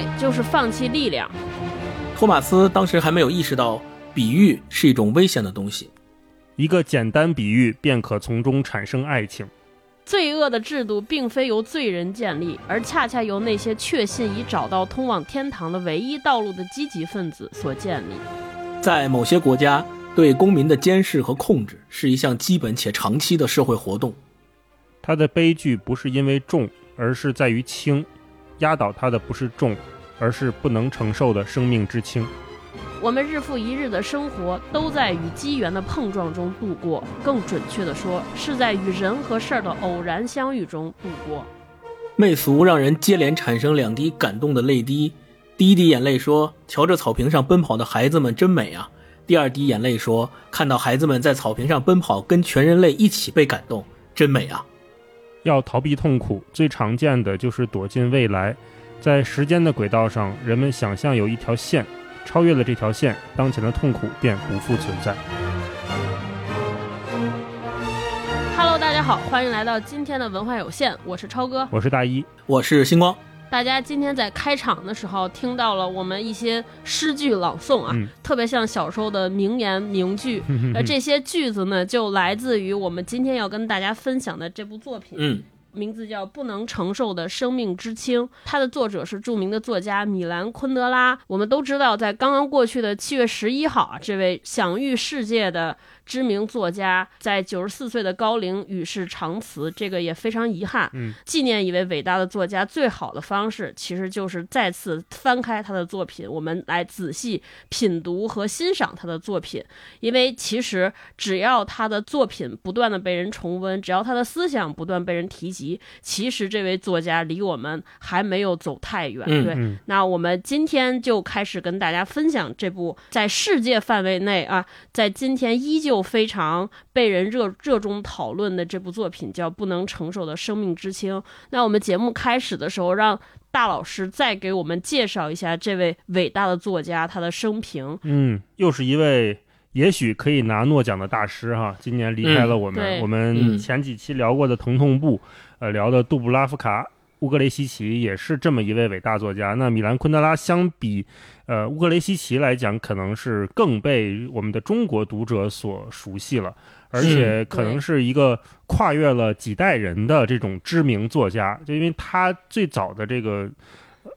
爱就是放弃力量。托马斯当时还没有意识到，比喻是一种危险的东西。一个简单比喻便可从中产生爱情。罪恶的制度并非由罪人建立，而恰恰由那些确信已找到通往天堂的唯一道路的积极分子所建立。在某些国家，对公民的监视和控制是一项基本且长期的社会活动。他的悲剧不是因为重，而是在于轻。压倒他的不是重，而是不能承受的生命之轻。我们日复一日的生活都在与机缘的碰撞中度过，更准确的说，是在与人和事儿的偶然相遇中度过。媚俗让人接连产生两滴感动的泪滴，第一滴眼泪说：“瞧着草坪上奔跑的孩子们真美啊。”第二滴眼泪说：“看到孩子们在草坪上奔跑，跟全人类一起被感动，真美啊。”要逃避痛苦，最常见的就是躲进未来。在时间的轨道上，人们想象有一条线，超越了这条线，当前的痛苦便不复存在。Hello，大家好，欢迎来到今天的文化有限，我是超哥，我是大一，我是星光。大家今天在开场的时候听到了我们一些诗句朗诵啊，特别像小时候的名言名句。呃，这些句子呢，就来自于我们今天要跟大家分享的这部作品。嗯。名字叫《不能承受的生命之轻》，它的作者是著名的作家米兰·昆德拉。我们都知道，在刚刚过去的七月十一号啊，这位享誉世界的。知名作家在九十四岁的高龄与世长辞，这个也非常遗憾。嗯，纪念一位伟大的作家，最好的方式其实就是再次翻开他的作品，我们来仔细品读和欣赏他的作品。因为其实只要他的作品不断的被人重温，只要他的思想不断被人提及，其实这位作家离我们还没有走太远。对，那我们今天就开始跟大家分享这部在世界范围内啊，在今天依旧。非常被人热热衷讨论的这部作品叫《不能承受的生命之轻》。那我们节目开始的时候，让大老师再给我们介绍一下这位伟大的作家他的生平。嗯，又是一位也许可以拿诺奖的大师哈，今年离开了我们。我们前几期聊过的《疼痛部》，呃，聊的杜布拉夫卡。乌格雷西奇也是这么一位伟大作家。那米兰昆德拉相比，呃，乌格雷西奇来讲，可能是更被我们的中国读者所熟悉了，而且可能是一个跨越了几代人的这种知名作家。就因为他最早的这个，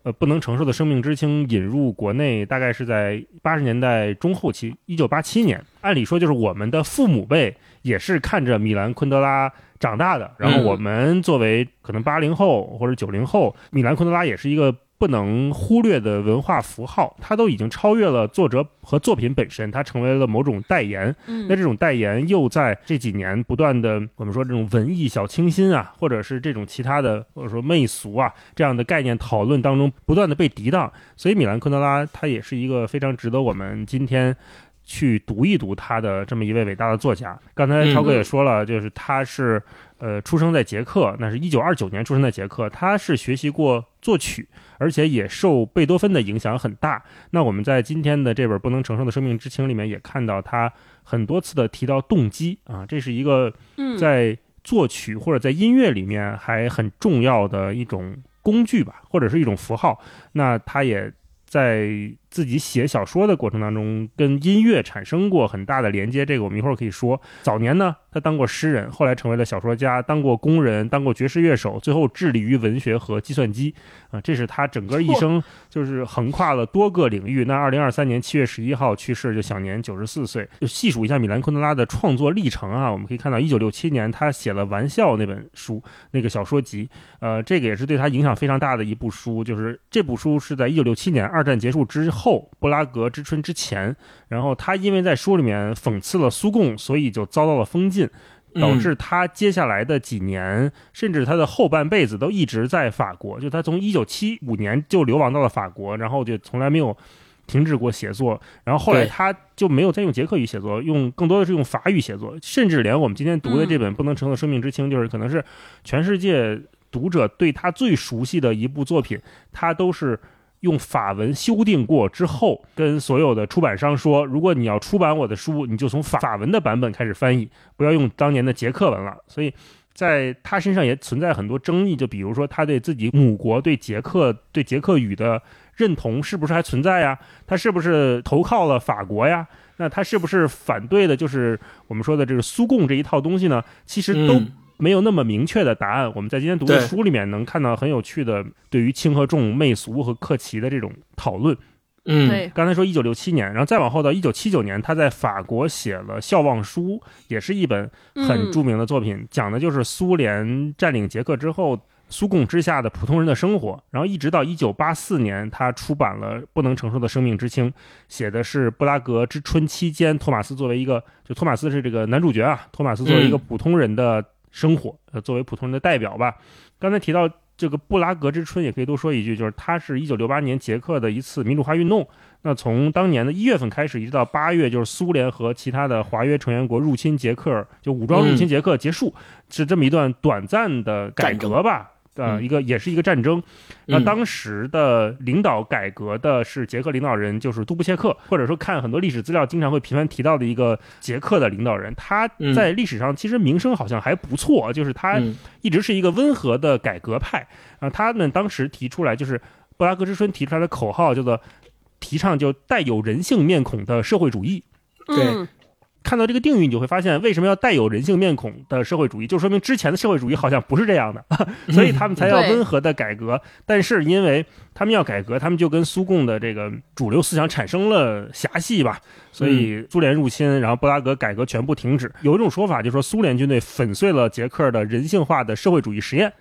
呃，不能承受的生命之轻引入国内，大概是在八十年代中后期，一九八七年。按理说，就是我们的父母辈也是看着米兰昆德拉。长大的，然后我们作为可能八零后或者九零后，米兰昆德拉也是一个不能忽略的文化符号，它都已经超越了作者和作品本身，它成为了某种代言。那这种代言又在这几年不断的，我们说这种文艺小清新啊，或者是这种其他的，或者说媚俗啊这样的概念讨论当中不断的被涤荡，所以米兰昆德拉他也是一个非常值得我们今天。去读一读他的这么一位伟大的作家。刚才超哥也说了，就是他是呃出生在捷克，那是一九二九年出生在捷克。他是学习过作曲，而且也受贝多芬的影响很大。那我们在今天的这本《不能承受的生命之轻》里面也看到他很多次的提到动机啊，这是一个在作曲或者在音乐里面还很重要的一种工具吧，或者是一种符号。那他也在。自己写小说的过程当中，跟音乐产生过很大的连接，这个我们一会儿可以说。早年呢，他当过诗人，后来成为了小说家，当过工人，当过爵士乐手，最后致力于文学和计算机。啊，这是他整个一生，就是横跨了多个领域。那二零二三年七月十一号去世，就享年九十四岁。就细数一下米兰昆德拉的创作历程啊，我们可以看到，一九六七年他写了《玩笑》那本书，那个小说集，呃，这个也是对他影响非常大的一部书。就是这部书是在一九六七年二战结束之后。后布拉格之春之前，然后他因为在书里面讽刺了苏共，所以就遭到了封禁，导致他接下来的几年，甚至他的后半辈子都一直在法国。就他从一九七五年就流亡到了法国，然后就从来没有停止过写作。然后后来他就没有再用捷克语写作，用更多的是用法语写作，甚至连我们今天读的这本《不能承受生命之轻》，就是可能是全世界读者对他最熟悉的一部作品，他都是。用法文修订过之后，跟所有的出版商说，如果你要出版我的书，你就从法法文的版本开始翻译，不要用当年的捷克文了。所以，在他身上也存在很多争议，就比如说他对自己母国对捷克对捷克语的认同是不是还存在呀？他是不是投靠了法国呀？那他是不是反对的，就是我们说的这个苏共这一套东西呢？其实都没有那么明确的答案。我们在今天读的书里面能看到很有趣的对于轻和重、媚俗和克奇的这种讨论。嗯，对，刚才说一九六七年，然后再往后到一九七九年，他在法国写了《笑忘书》，也是一本很著名的作品，讲的就是苏联占领捷克之后。苏共之下的普通人的生活，然后一直到一九八四年，他出版了《不能承受的生命之轻》，写的是布拉格之春期间，托马斯作为一个，就托马斯是这个男主角啊，托马斯作为一个普通人的生活，呃，作为普通人的代表吧。刚才提到这个布拉格之春，也可以多说一句，就是它是一九六八年捷克的一次民主化运动。那从当年的一月份开始，一直到八月，就是苏联和其他的华约成员国入侵捷克，就武装入侵捷克结束，是这么一段短暂的改革吧。呃，一个也是一个战争。那当时的领导改革的是捷克领导人，就是杜布切克，或者说看很多历史资料，经常会频繁提到的一个捷克的领导人。他在历史上其实名声好像还不错，就是他一直是一个温和的改革派。啊，他们当时提出来就是布拉格之春提出来的口号叫做提倡就带有人性面孔的社会主义。对。看到这个定语，你就会发现为什么要带有人性面孔的社会主义，就说明之前的社会主义好像不是这样的，所以他们才要温和的改革。但是因为他们要改革，他们就跟苏共的这个主流思想产生了狭隙吧，所以苏联入侵，然后布拉格改革全部停止。有一种说法就是说，苏联军队粉碎了捷克的人性化的社会主义实验。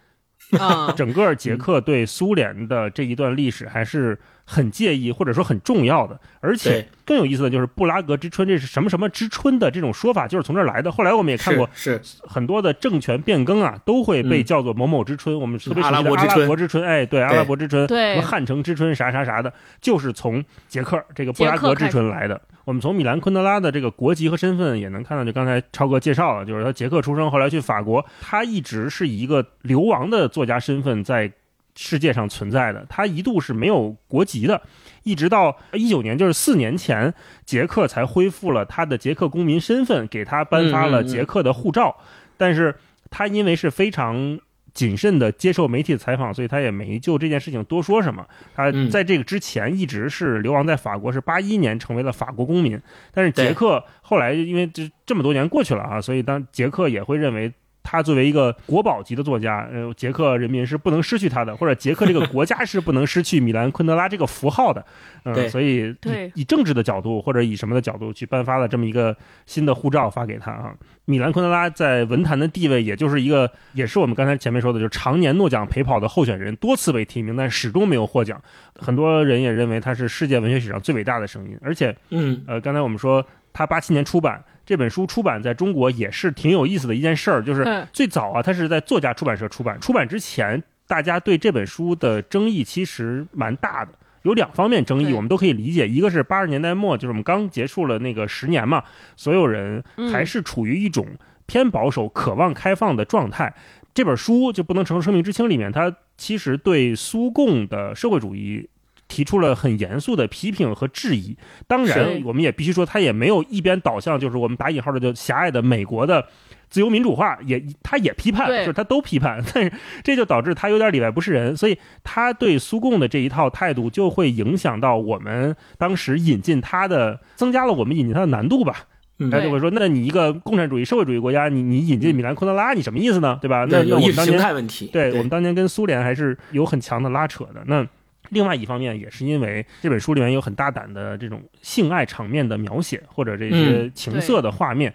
啊，整个捷克对苏联的这一段历史还是很介意，或者说很重要的。而且更有意思的就是“布拉格之春”这是什么什么之春的这种说法，就是从这儿来的。后来我们也看过，是很多的政权变更啊，都会被叫做某某之春。我们特别熟悉的阿拉伯之春，哎，对，阿拉伯之春，什么汉城之春，啥啥啥的，就是从捷克这个布拉格之春来的。我们从米兰昆德拉的这个国籍和身份也能看到，就刚才超哥介绍了，就是他捷克出生，后来去法国，他一直是以一个流亡的作家身份在世界上存在的。他一度是没有国籍的，一直到一九年，就是四年前，捷克才恢复了他的捷克公民身份，给他颁发了捷克的护照。但是他因为是非常。谨慎的接受媒体的采访，所以他也没就这件事情多说什么。他在这个之前一直是流亡在法国，是八一年成为了法国公民。但是捷克后来因为这这么多年过去了啊，所以当捷克也会认为。他作为一个国宝级的作家，呃，捷克人民是不能失去他的，或者捷克这个国家是不能失去米兰昆德拉这个符号的，嗯，所以以政治的角度或者以什么的角度去颁发了这么一个新的护照发给他啊。米兰昆德拉在文坛的地位，也就是一个，也是我们刚才前面说的，就是常年诺奖陪跑的候选人，多次被提名，但始终没有获奖。很多人也认为他是世界文学史上最伟大的声音，而且，嗯，呃，刚才我们说他八七年出版。这本书出版在中国也是挺有意思的一件事儿，就是最早啊，它是在作家出版社出版。出版之前，大家对这本书的争议其实蛮大的，有两方面争议，我们都可以理解。一个是八十年代末，就是我们刚结束了那个十年嘛，所有人还是处于一种偏保守、渴望开放的状态。这本书就不能承受生命之轻里面，它其实对苏共的社会主义。提出了很严肃的批评和质疑，当然，我们也必须说，他也没有一边倒向，就是我们打引号的就狭隘的美国的自由民主化，也他也批判，就是他都批判，但是这就导致他有点里外不是人，所以他对苏共的这一套态度就会影响到我们当时引进他的，增加了我们引进他的难度吧。他就会说，那你一个共产主义社会主义国家，你你引进米兰昆德拉，你什么意思呢？对吧？那有意识形态问题，对我们当年跟苏联还是有很强的拉扯的。那。另外一方面，也是因为这本书里面有很大胆的这种性爱场面的描写，或者这些情色的画面，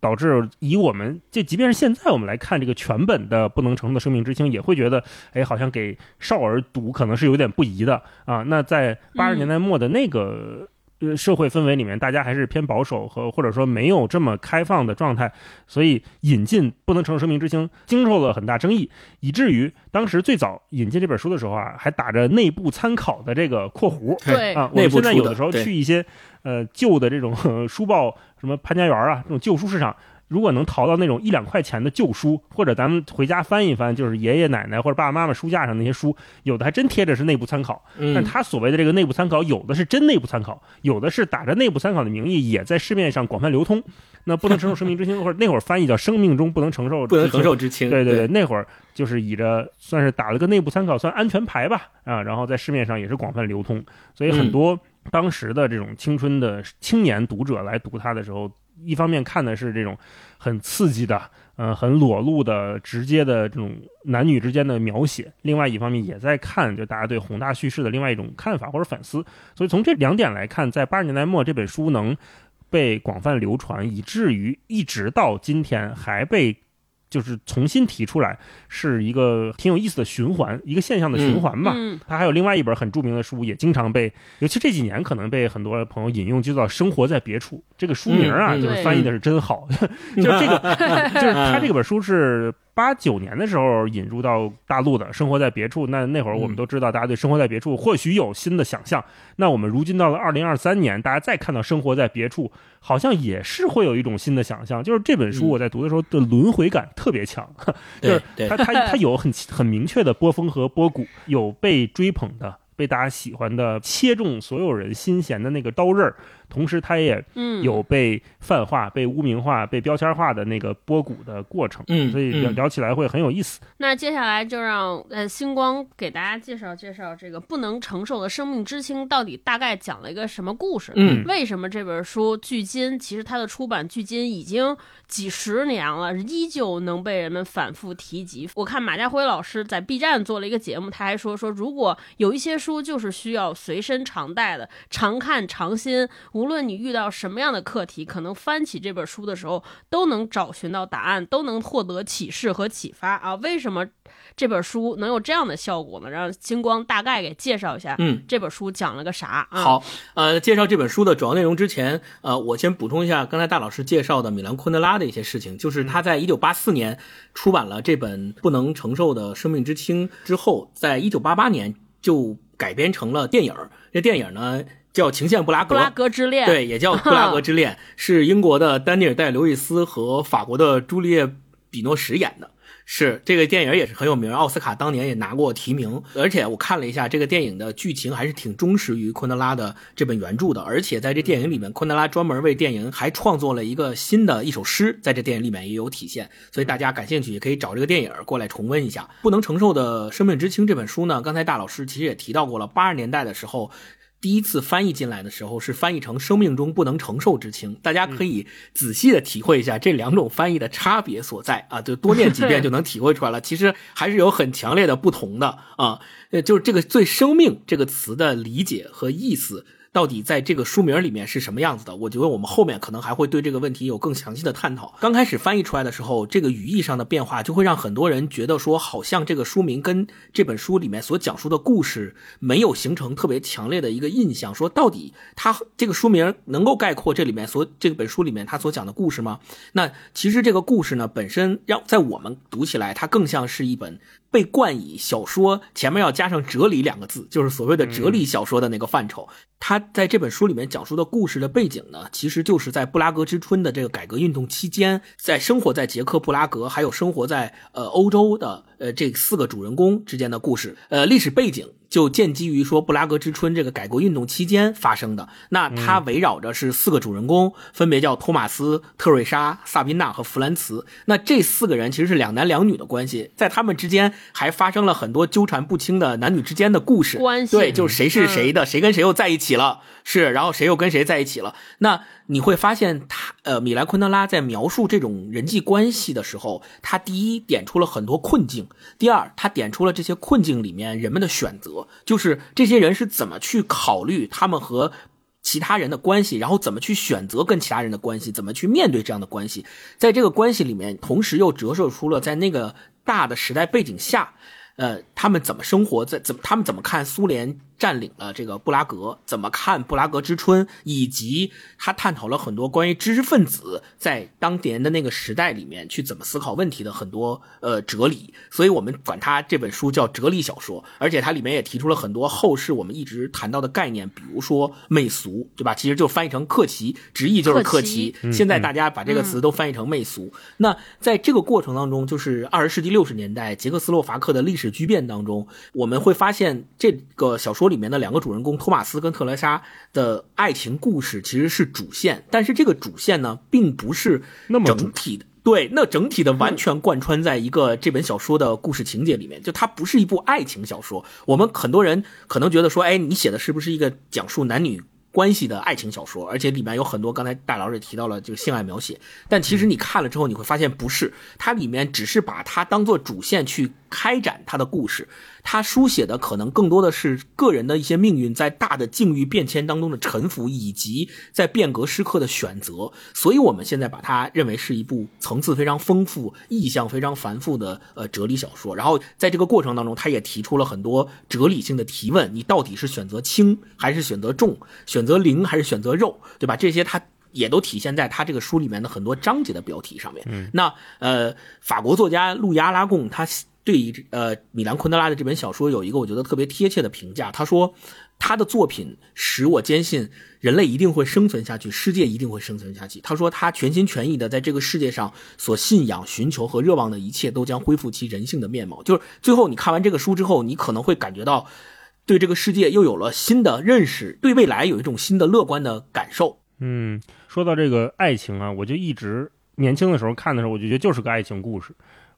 导致以我们就即便是现在我们来看这个全本的《不能承受的生命之轻》，也会觉得，哎，好像给少儿读可能是有点不宜的啊。那在八十年代末的那个。呃，社会氛围里面，大家还是偏保守和或者说没有这么开放的状态，所以引进不能承受生命之轻，经受了很大争议，以至于当时最早引进这本书的时候啊，还打着内部参考的这个括弧。对啊，我们现在有的时候去一些呃旧的这种 书报，什么潘家园啊这种旧书市场，如果能淘到那种一两块钱的旧书，或者咱们回家翻一翻，就是爷爷奶奶或者爸爸妈妈书架上那些书，有的还真贴着是内部参考。但他所谓的这个内部参考，有的是真内部参考，有的是打着内部参考的名义，也在市面上广泛流通。那不能承受生命之轻，或者那会儿翻译叫生命中不能承受不能承受之轻。对对对，那会儿就是以着算是打了个内部参考，算安全牌吧啊，然后在市面上也是广泛流通，所以很多当时的这种青春的青年读者来读它的时候，一方面看的是这种很刺激的，嗯，很裸露的、直接的这种男女之间的描写，另外一方面也在看就大家对宏大叙事的另外一种看法或者反思。所以从这两点来看，在八十年代末这本书能。被广泛流传，以至于一直到今天还被就是重新提出来，是一个挺有意思的循环，一个现象的循环吧。他还有另外一本很著名的书，也经常被，尤其这几年可能被很多朋友引用，就叫《生活在别处》。这个书名啊，就是翻译的是真好，就是这个，就是他这本书是。八九年的时候引入到大陆的，生活在别处。那那会儿我们都知道，大家对生活在别处或许有新的想象。那我们如今到了二零二三年，大家再看到生活在别处，好像也是会有一种新的想象。就是这本书我在读的时候的轮回感特别强，就是它它它有很很明确的波峰和波谷，有被追捧的。被大家喜欢的，切中所有人心弦的那个刀刃儿，同时它也有被泛化、被污名化、被标签化的那个波谷的过程。嗯，所以聊聊起来会很有意思。那接下来就让呃星光给大家介绍介绍这个不能承受的生命之轻到底大概讲了一个什么故事？嗯，为什么这本书距今其实它的出版距今已经几十年了，依旧能被人们反复提及？我看马家辉老师在 B 站做了一个节目，他还说说如果有一些。书就是需要随身常带的，常看常新。无论你遇到什么样的课题，可能翻起这本书的时候，都能找寻到答案，都能获得启示和启发啊！为什么这本书能有这样的效果呢？让金光大概给介绍一下，嗯，这本书讲了个啥？好，呃，介绍这本书的主要内容之前，呃，我先补充一下刚才大老师介绍的米兰昆德拉的一些事情，就是他在一九八四年出版了这本《不能承受的生命之轻》之后，在一九八八年就。改编成了电影这电影呢叫《情陷布拉格》，布拉格之恋，对，也叫《布拉格之恋 》，是英国的丹尼尔戴刘易斯和法国的朱丽叶比诺什演的。是这个电影也是很有名，奥斯卡当年也拿过提名。而且我看了一下这个电影的剧情，还是挺忠实于昆德拉的这本原著的。而且在这电影里面，昆德拉专门为电影还创作了一个新的一首诗，在这电影里面也有体现。所以大家感兴趣也可以找这个电影过来重温一下。不能承受的生命之轻这本书呢，刚才大老师其实也提到过了，八十年代的时候。第一次翻译进来的时候是翻译成“生命中不能承受之轻”，大家可以仔细的体会一下这两种翻译的差别所在啊，就多念几遍就能体会出来了。其实还是有很强烈的不同的啊，呃，就是这个对“生命”这个词的理解和意思。到底在这个书名里面是什么样子的？我觉得我们后面可能还会对这个问题有更详细的探讨。刚开始翻译出来的时候，这个语义上的变化就会让很多人觉得说，好像这个书名跟这本书里面所讲述的故事没有形成特别强烈的一个印象。说到底，它这个书名能够概括这里面所这本书里面它所讲的故事吗？那其实这个故事呢，本身让在我们读起来，它更像是一本。被冠以小说前面要加上哲理两个字，就是所谓的哲理小说的那个范畴。在这本书里面讲述的故事的背景呢，其实就是在布拉格之春的这个改革运动期间，在生活在捷克布拉格，还有生活在呃欧洲的呃这四个主人公之间的故事。呃，历史背景。就建基于说布拉格之春这个改革运动期间发生的，那它围绕着是四个主人公，分别叫托马斯、特瑞莎、萨宾娜和弗兰茨。那这四个人其实是两男两女的关系，在他们之间还发生了很多纠缠不清的男女之间的故事。关系对，就是谁是谁的，谁跟谁又在一起了，是，然后谁又跟谁在一起了。那你会发现，他呃，米兰昆德拉在描述这种人际关系的时候，他第一点出了很多困境，第二，他点出了这些困境里面人们的选择，就是这些人是怎么去考虑他们和其他人的关系，然后怎么去选择跟其他人的关系，怎么去面对这样的关系，在这个关系里面，同时又折射出了在那个大的时代背景下，呃，他们怎么生活在怎么他们怎么看苏联。占领了这个布拉格，怎么看布拉格之春，以及他探讨了很多关于知识分子在当年的那个时代里面去怎么思考问题的很多呃哲理，所以我们管他这本书叫哲理小说，而且它里面也提出了很多后世我们一直谈到的概念，比如说媚俗，对吧？其实就翻译成客奇，直译就是客奇，现在大家把这个词都翻译成媚俗。那在这个过程当中，就是二十世纪六十年代捷克斯洛伐克的历史巨变当中，我们会发现这个小说里面的两个主人公托马斯跟特蕾莎的爱情故事其实是主线，但是这个主线呢，并不是那么整体的。对，那整体的完全贯穿在一个这本小说的故事情节里面，就它不是一部爱情小说。我们很多人可能觉得说，哎，你写的是不是一个讲述男女关系的爱情小说？而且里面有很多刚才大老师也提到了这个性爱描写，但其实你看了之后，你会发现不是，它里面只是把它当做主线去开展他的故事。他书写的可能更多的是个人的一些命运，在大的境遇变迁当中的沉浮，以及在变革时刻的选择。所以，我们现在把它认为是一部层次非常丰富、意象非常繁复的呃哲理小说。然后，在这个过程当中，他也提出了很多哲理性的提问：你到底是选择轻还是选择重？选择灵还是选择肉？对吧？这些他也都体现在他这个书里面的很多章节的标题上面。嗯，那呃，法国作家路易阿拉贡他。对于呃米兰昆德拉的这本小说有一个我觉得特别贴切的评价，他说他的作品使我坚信人类一定会生存下去，世界一定会生存下去。他说他全心全意的在这个世界上所信仰、寻求和热望的一切都将恢复其人性的面貌。就是最后你看完这个书之后，你可能会感觉到对这个世界又有了新的认识，对未来有一种新的乐观的感受。嗯，说到这个爱情啊，我就一直年轻的时候看的时候，我就觉得就是个爱情故事。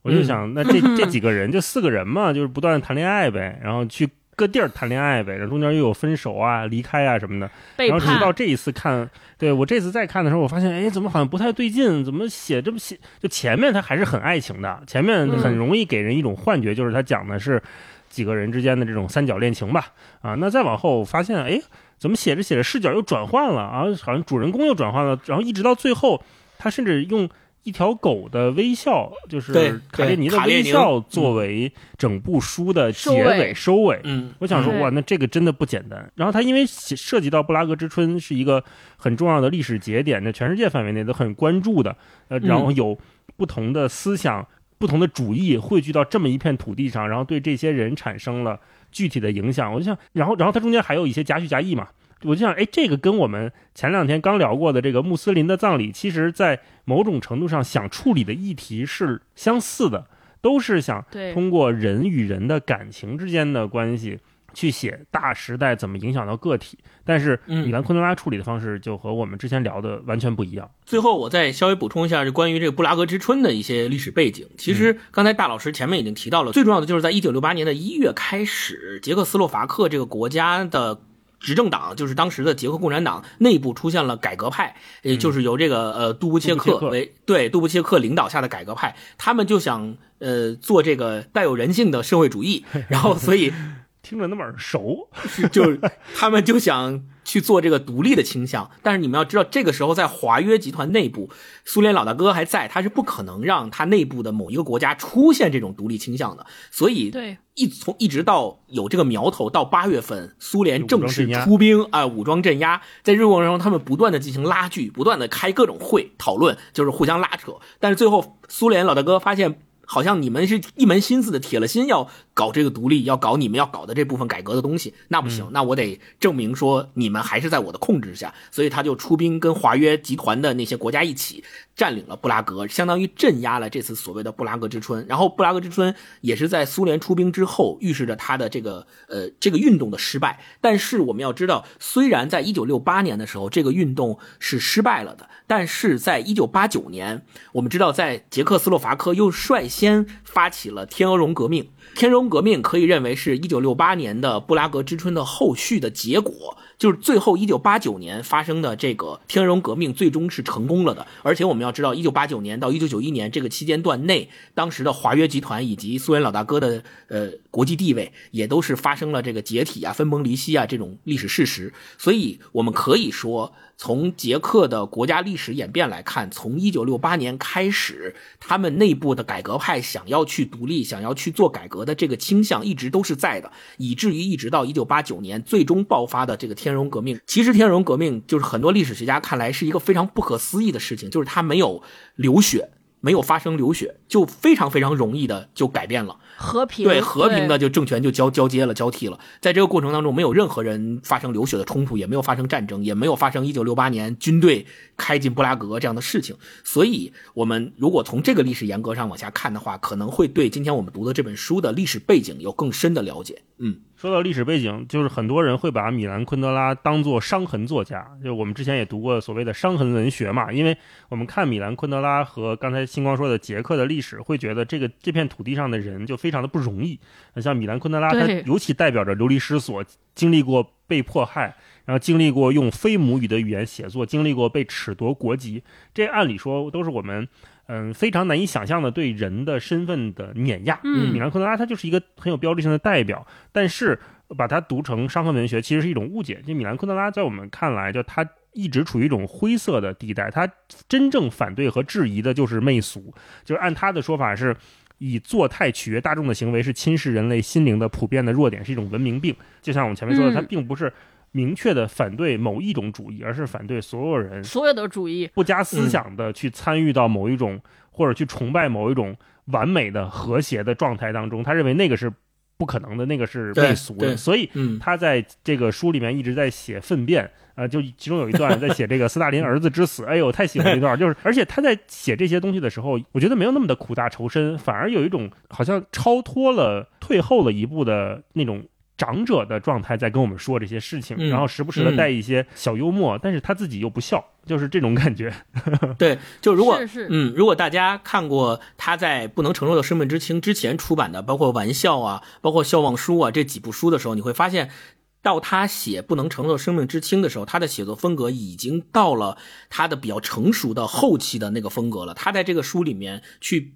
我就想，那这 这几个人就四个人嘛，就是不断谈恋爱呗，然后去各地儿谈恋爱呗，然后中间又有分手啊、离开啊什么的。然后直到这一次看，对我这次再看的时候，我发现，哎，怎么好像不太对劲？怎么写这么写？就前面他还是很爱情的，前面很容易给人一种幻觉，就是他讲的是几个人之间的这种三角恋情吧。啊，那再往后发现，哎，怎么写着写着视角又转换了啊？好像主人公又转换了，然后一直到最后，他甚至用。一条狗的微笑，就是卡列尼的微笑，作为整部书的结尾收尾。嗯，我想说，哇，那这个真的不简单。然后它因为涉及到布拉格之春是一个很重要的历史节点，在全世界范围内都很关注的。呃，然后有不同的思想、不同的主义汇聚到这么一片土地上，然后对这些人产生了具体的影响。我就想，然后，然后它中间还有一些夹叙夹议嘛。我就想，哎，这个跟我们前两天刚聊过的这个穆斯林的葬礼，其实，在某种程度上想处理的议题是相似的，都是想通过人与人的感情之间的关系去写大时代怎么影响到个体。但是米兰昆德拉处理的方式就和我们之前聊的完全不一样。最后，我再稍微补充一下，就关于这个布拉格之春的一些历史背景。其实刚才大老师前面已经提到了，最重要的就是在一九六八年的一月开始，捷克斯洛伐克这个国家的。执政党就是当时的捷克共产党内部出现了改革派，也就是由这个呃杜布切克为对杜布切克领导下的改革派，他们就想呃做这个带有人性的社会主义，然后所以听着那么耳熟，就他们就想。去做这个独立的倾向，但是你们要知道，这个时候在华约集团内部，苏联老大哥还在，他是不可能让他内部的某一个国家出现这种独立倾向的。所以，对一从一直到有这个苗头，到八月份，苏联正式出兵啊，武装镇压，在这过程中，他们不断的进行拉锯，不断的开各种会讨论，就是互相拉扯。但是最后，苏联老大哥发现。好像你们是一门心思的，铁了心要搞这个独立，要搞你们要搞的这部分改革的东西，那不行，那我得证明说你们还是在我的控制下，所以他就出兵跟华约集团的那些国家一起占领了布拉格，相当于镇压了这次所谓的布拉格之春。然后布拉格之春也是在苏联出兵之后，预示着他的这个呃这个运动的失败。但是我们要知道，虽然在一九六八年的时候这个运动是失败了的，但是在一九八九年，我们知道在捷克斯洛伐克又率先。先发起了天鹅绒革命，天鹅绒革命可以认为是一九六八年的布拉格之春的后续的结果。就是最后一九八九年发生的这个天安门革命最终是成功了的。而且我们要知道，一九八九年到一九九一年这个期间段内，当时的华约集团以及苏联老大哥的呃国际地位也都是发生了这个解体啊、分崩离析啊这种历史事实。所以我们可以说。从捷克的国家历史演变来看，从一九六八年开始，他们内部的改革派想要去独立、想要去做改革的这个倾向一直都是在的，以至于一直到一九八九年最终爆发的这个天荣革命。其实天荣革命就是很多历史学家看来是一个非常不可思议的事情，就是它没有流血，没有发生流血，就非常非常容易的就改变了。和平对和平的就政权就交交接了交替了，在这个过程当中，没有任何人发生流血的冲突，也没有发生战争，也没有发生一九六八年军队开进布拉格这样的事情。所以，我们如果从这个历史严格上往下看的话，可能会对今天我们读的这本书的历史背景有更深的了解。嗯。说到历史背景，就是很多人会把米兰昆德拉当做伤痕作家，就我们之前也读过所谓的伤痕文学嘛。因为我们看米兰昆德拉和刚才星光说的捷克的历史，会觉得这个这片土地上的人就非常的不容易。像米兰昆德拉，他尤其代表着流离失所，经历过被迫害，然后经历过用非母语的语言写作，经历过被褫夺国籍，这按理说都是我们。嗯，非常难以想象的对人的身份的碾压。嗯，米兰昆德拉他就是一个很有标志性的代表，但是把它读成伤痕文学其实是一种误解。就米兰昆德拉在我们看来，就他一直处于一种灰色的地带。他真正反对和质疑的就是媚俗，就是按他的说法是，以作态取悦大众的行为是侵蚀人类心灵的普遍的弱点，是一种文明病。就像我们前面说的，他并不是。明确的反对某一种主义，而是反对所有人所有的主义不加思想的去参与到某一种或者去崇拜某一种完美的和谐的状态当中。他认为那个是不可能的，那个是媚俗的。所以他在这个书里面一直在写粪便，呃，就其中有一段在写这个斯大林儿子之死。哎呦，太喜欢这段，就是而且他在写这些东西的时候，我觉得没有那么的苦大仇深，反而有一种好像超脱了、退后了一步的那种。长者的状态在跟我们说这些事情，然后时不时的带一些小幽默，但是他自己又不笑，就是这种感觉。对，就如果是嗯，如果大家看过他在《不能承受的生命之轻》之前出版的，包括《玩笑》啊，包括《笑忘书》啊这几部书的时候，你会发现，到他写《不能承受的生命之轻》的时候，他的写作风格已经到了他的比较成熟的后期的那个风格了。他在这个书里面去。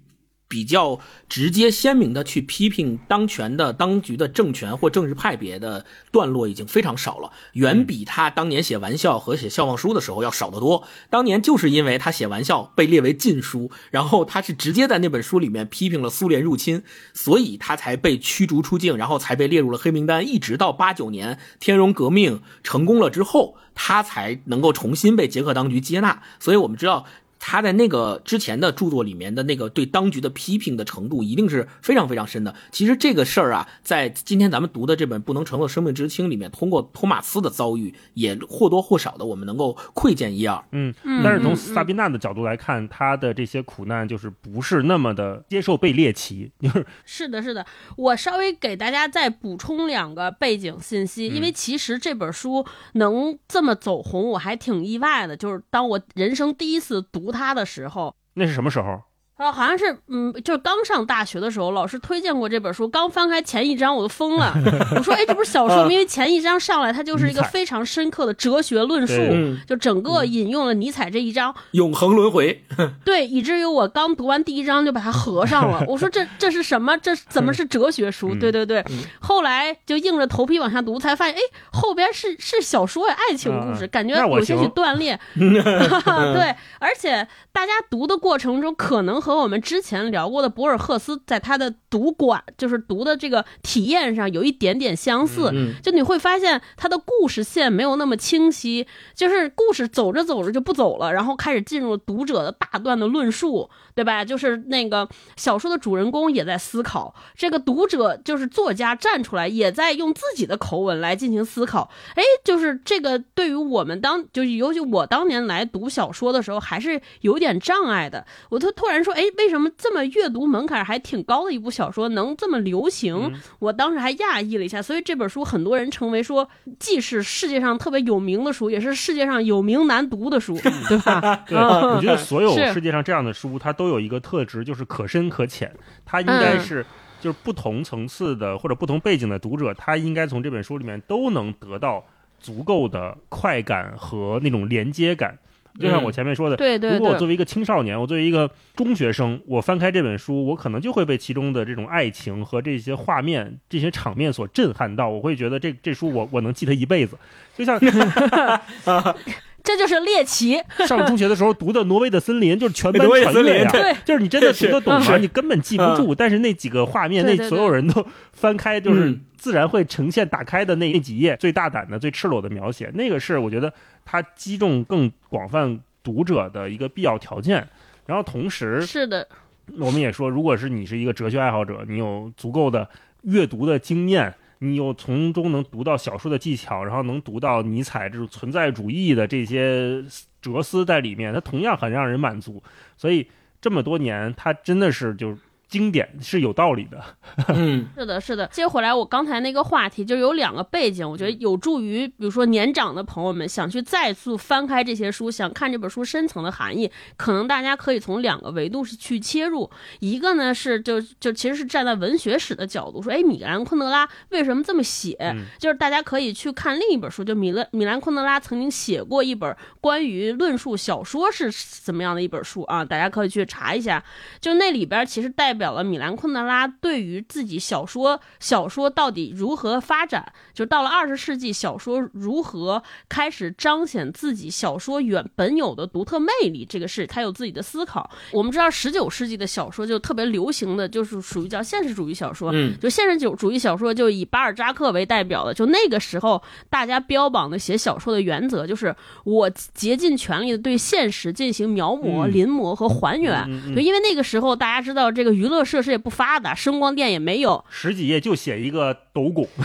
比较直接鲜明的去批评当权的当局的政权或政治派别的段落已经非常少了，远比他当年写玩笑和写笑忘书的时候要少得多。当年就是因为他写玩笑被列为禁书，然后他是直接在那本书里面批评了苏联入侵，所以他才被驱逐出境，然后才被列入了黑名单。一直到八九年天荣革命成功了之后，他才能够重新被捷克当局接纳。所以我们知道。他在那个之前的著作里面的那个对当局的批评的程度一定是非常非常深的。其实这个事儿啊，在今天咱们读的这本《不能承受生命之轻》里面，通过托马斯的遭遇，也或多或少的我们能够窥见一二。嗯，但是从萨宾娜的角度来看，他的这些苦难就是不是那么的接受被猎奇。就是是的，是的。我稍微给大家再补充两个背景信息，因为其实这本书能这么走红，我还挺意外的。就是当我人生第一次读。他的时候，那是什么时候？啊，好像是，嗯，就是刚上大学的时候，老师推荐过这本书。刚翻开前一章，我都疯了。我说，哎，这不是小说吗？因为前一章上来，它就是一个非常深刻的哲学论述，就整个引用了尼采这一章永恒轮回。对，以至于我刚读完第一章就把它合上了。我说，这这是什么？这怎么是哲学书？对对对。后来就硬着头皮往下读，才发现，哎，后边是是小说呀，爱情故事，感觉有些许断裂。对，而且大家读的过程中可能。和我们之前聊过的博尔赫斯，在他的读馆，就是读的这个体验上有一点点相似。就你会发现他的故事线没有那么清晰，就是故事走着走着就不走了，然后开始进入读者的大段的论述，对吧？就是那个小说的主人公也在思考，这个读者就是作家站出来，也在用自己的口吻来进行思考。哎，就是这个对于我们当，就是尤其我当年来读小说的时候，还是有点障碍的。我突突然说。哎，为什么这么阅读门槛还挺高的一部小说能这么流行？我当时还讶异了一下。所以这本书很多人成为说，既是世界上特别有名的书，也是世界上有名难读的书，对吧？对，我觉得所有世界上这样的书，它都有一个特质，就是可深可浅。它应该是就是不同层次的或者不同背景的读者，他应该从这本书里面都能得到。足够的快感和那种连接感。就像我前面说的，对对，如果我作为一个青少年，我作为一个中学生，我翻开这本书，我可能就会被其中的这种爱情和这些画面、这些场面所震撼到，我会觉得这这书我我能记它一辈子。就像。这就是猎奇。上中学的时候读的《挪威的森林》，就是全班传阅呀。对，就是你真的读得懂吗？你根本记不住。但是那几个画面，那所有人都翻开，就是自然会呈现打开的那那几页，最大胆的、最赤裸的描写。那个是我觉得它击中更广泛读者的一个必要条件。然后同时，是的，我们也说，如果是你是一个哲学爱好者，你有足够的阅读的经验。你又从中能读到小说的技巧，然后能读到尼采这种存在主义的这些哲思在里面，它同样很让人满足。所以这么多年，它真的是就。经典是有道理的，嗯，是的，是的。接回来，我刚才那个话题就有两个背景，我觉得有助于，比如说年长的朋友们想去再次翻开这些书，想看这本书深层的含义，可能大家可以从两个维度是去切入。一个呢是就就其实是站在文学史的角度说，哎，米兰昆德拉为什么这么写？就是大家可以去看另一本书，就米勒米兰昆德拉曾经写过一本关于论述小说是怎么样的一本书啊，大家可以去查一下。就那里边其实代表。表了米兰昆德拉对于自己小说小说到底如何发展，就到了二十世纪，小说如何开始彰显自己小说原本有的独特魅力，这个事他有自己的思考。我们知道十九世纪的小说就特别流行的就是属于叫现实主义小说，嗯，就现实主主义小说就以巴尔扎克为代表的，就那个时候大家标榜的写小说的原则就是我竭尽全力的对现实进行描摹、临摹和还原，就因为那个时候大家知道这个娱乐。乐设施也不发达，声光电也没有，十几页就写一个斗拱。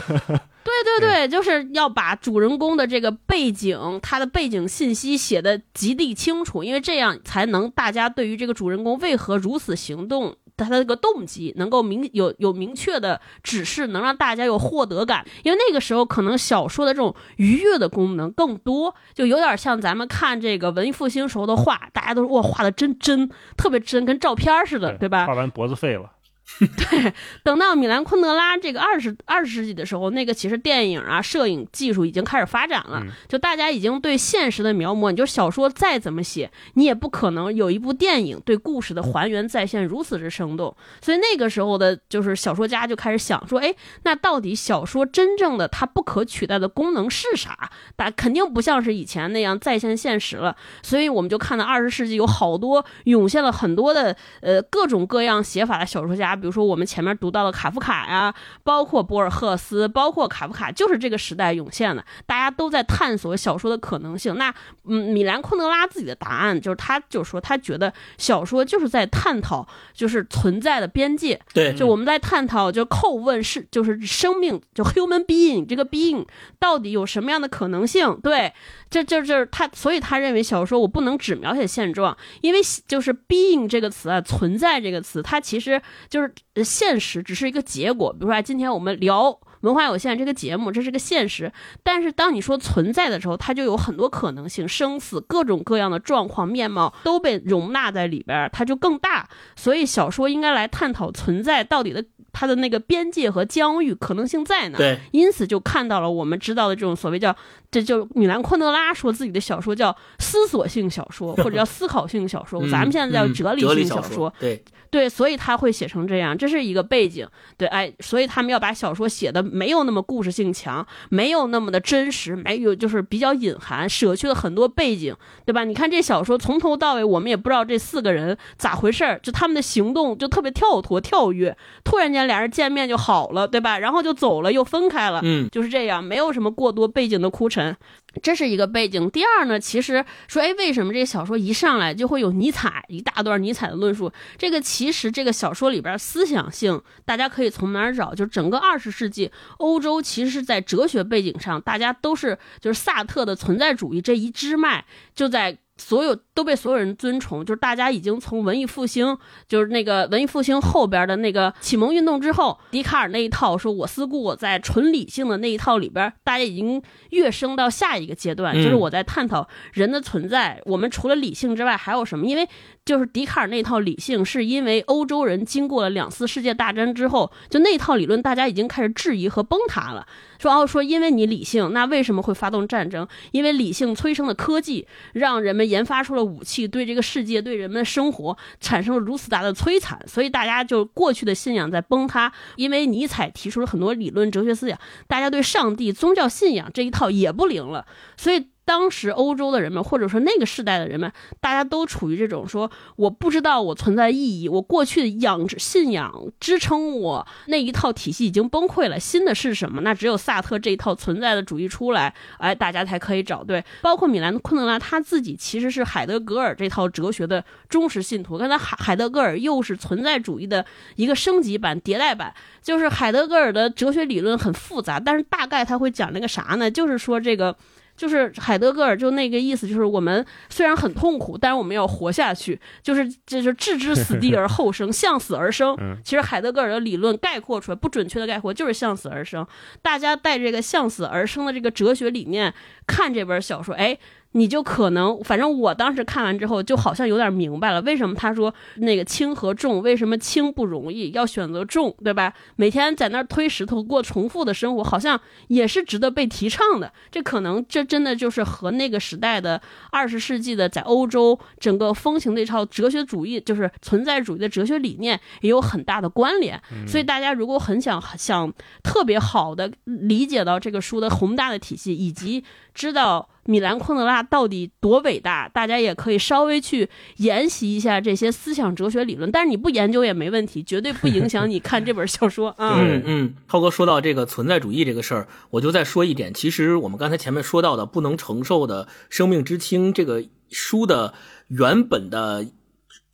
对对对，就是要把主人公的这个背景，他的背景信息写的极地清楚，因为这样才能大家对于这个主人公为何如此行动。他的这个动机能够明有有明确的指示，能让大家有获得感。因为那个时候可能小说的这种愉悦的功能更多，就有点像咱们看这个文艺复兴时候的画，大家都说哇画的真真，特别真，跟照片似的，对吧？画完脖子废了。对，等到米兰昆德拉这个二十二十世纪的时候，那个其实电影啊、摄影技术已经开始发展了，就大家已经对现实的描摹，你就小说再怎么写，你也不可能有一部电影对故事的还原再现如此之生动。所以那个时候的，就是小说家就开始想说，哎，那到底小说真正的它不可取代的功能是啥？但肯定不像是以前那样再现现实了。所以我们就看到二十世纪有好多涌现了很多的呃各种各样写法的小说家。比如说，我们前面读到的卡夫卡呀，包括博尔赫斯，包括卡夫卡，就是这个时代涌现的。大家都在探索小说的可能性。那，嗯，米兰昆德拉自己的答案就是，他就说，他觉得小说就是在探讨，就是存在的边界。对，就我们在探讨，就叩问是，就是生命，就 human being 这个 being 到底有什么样的可能性？对。这就是他，所以他认为小说我不能只描写现状，因为就是 being 这个词啊，存在这个词，它其实就是现实，只是一个结果。比如说，今天我们聊文化有限这个节目，这是个现实。但是当你说存在的时候，它就有很多可能性，生死各种各样的状况面貌都被容纳在里边，它就更大。所以小说应该来探讨存在到底的。它的那个边界和疆域可能性在哪？对，因此就看到了我们知道的这种所谓叫，这就米兰昆德拉说自己的小说叫思索性小说，或者叫思考性小说，咱们现在叫哲理性小说。对。对，所以他会写成这样，这是一个背景。对，哎，所以他们要把小说写的没有那么故事性强，没有那么的真实，没有就是比较隐含，舍去了很多背景，对吧？你看这小说从头到尾，我们也不知道这四个人咋回事儿，就他们的行动就特别跳脱、跳跃，突然间俩人见面就好了，对吧？然后就走了，又分开了，嗯，就是这样，没有什么过多背景的铺陈。这是一个背景。第二呢，其实说，哎，为什么这个小说一上来就会有尼采一大段尼采的论述？这个其实这个小说里边思想性，大家可以从哪儿找？就整个二十世纪欧洲，其实是在哲学背景上，大家都是就是萨特的存在主义这一支脉就在。所有都被所有人尊崇，就是大家已经从文艺复兴，就是那个文艺复兴后边的那个启蒙运动之后，笛卡尔那一套说“我思故我在”纯理性的那一套里边，大家已经跃升到下一个阶段，就是我在探讨人的存在。我们除了理性之外还有什么？因为就是笛卡尔那套理性，是因为欧洲人经过了两次世界大战之后，就那套理论大家已经开始质疑和崩塌了。说哦，说因为你理性，那为什么会发动战争？因为理性催生的科技，让人们研发出了武器，对这个世界、对人们的生活产生了如此大的摧残，所以大家就过去的信仰在崩塌。因为尼采提出了很多理论、哲学思想，大家对上帝、宗教信仰这一套也不灵了，所以。当时欧洲的人们，或者说那个时代的人们，大家都处于这种说我不知道我存在意义，我过去的养信仰支撑我那一套体系已经崩溃了，新的是什么？那只有萨特这一套存在的主义出来，哎，大家才可以找对。包括米兰昆德拉他自己其实是海德格尔这套哲学的忠实信徒。刚才海海德格尔又是存在主义的一个升级版、迭代版，就是海德格尔的哲学理论很复杂，但是大概他会讲那个啥呢？就是说这个。就是海德格尔就那个意思，就是我们虽然很痛苦，但是我们要活下去，就是就是置之死地而后生，向死而生。其实海德格尔的理论概括出来不准确的概括就是向死而生。大家带这个向死而生的这个哲学理念看这本小说，哎。你就可能，反正我当时看完之后，就好像有点明白了，为什么他说那个轻和重，为什么轻不容易，要选择重，对吧？每天在那儿推石头过重复的生活，好像也是值得被提倡的。这可能这真的就是和那个时代的二十世纪的在欧洲整个风行的一套哲学主义，就是存在主义的哲学理念也有很大的关联。所以大家如果很想想特别好的理解到这个书的宏大的体系，以及知道。米兰昆德拉到底多伟大？大家也可以稍微去研习一下这些思想哲学理论，但是你不研究也没问题，绝对不影响你看这本小说 啊。嗯嗯，涛哥说到这个存在主义这个事儿，我就再说一点。其实我们刚才前面说到的不能承受的生命之轻这个书的原本的，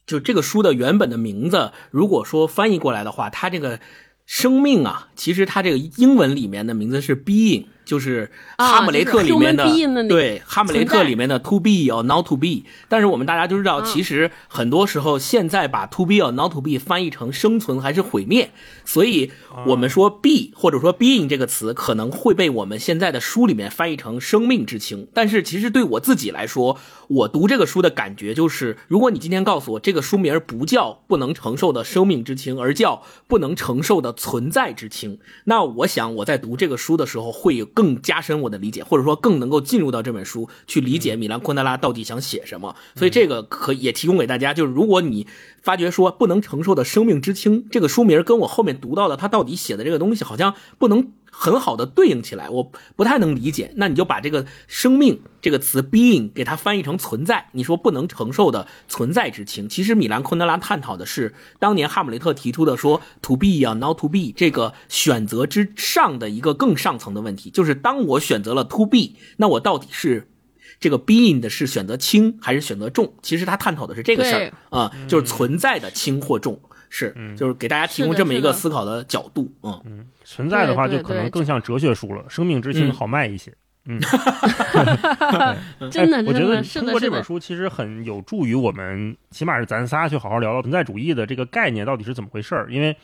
就这个书的原本的名字，如果说翻译过来的话，它这个生命啊，其实它这个英文里面的名字是 being。就是哈姆雷特里面的对哈姆雷特里面的 to be or not to be，但是我们大家都知道，其实很多时候现在把 to be or not to be 翻译成生存还是毁灭，所以我们说 be 或者说 being 这个词可能会被我们现在的书里面翻译成生命之轻，但是其实对我自己来说，我读这个书的感觉就是，如果你今天告诉我这个书名不叫不能承受的生命之轻，而叫不能承受的存在之轻，那我想我在读这个书的时候会有。更加深我的理解，或者说更能够进入到这本书去理解米兰昆德拉到底想写什么。所以这个可也提供给大家，就是如果你发觉说不能承受的生命之轻这个书名跟我后面读到的他到底写的这个东西好像不能。很好的对应起来，我不太能理解。那你就把这个“生命”这个词 “being” 给它翻译成“存在”。你说不能承受的存在之轻，其实米兰昆德拉探讨的是当年哈姆雷特提出的说 “to be 啊，not to be” 这个选择之上的一个更上层的问题，就是当我选择了 “to be”，那我到底是这个 “being” 的是选择轻还是选择重？其实他探讨的是这个事儿啊，就是存在的轻或重。是，就是给大家提供这么一个思考的角度，嗯。嗯，存在的话就可能更像哲学书了，生命之心好卖一些，嗯，真的，我觉得通过这本书其实很有助于我们，起码是咱仨去好好聊聊存在主义的这个概念到底是怎么回事儿，因为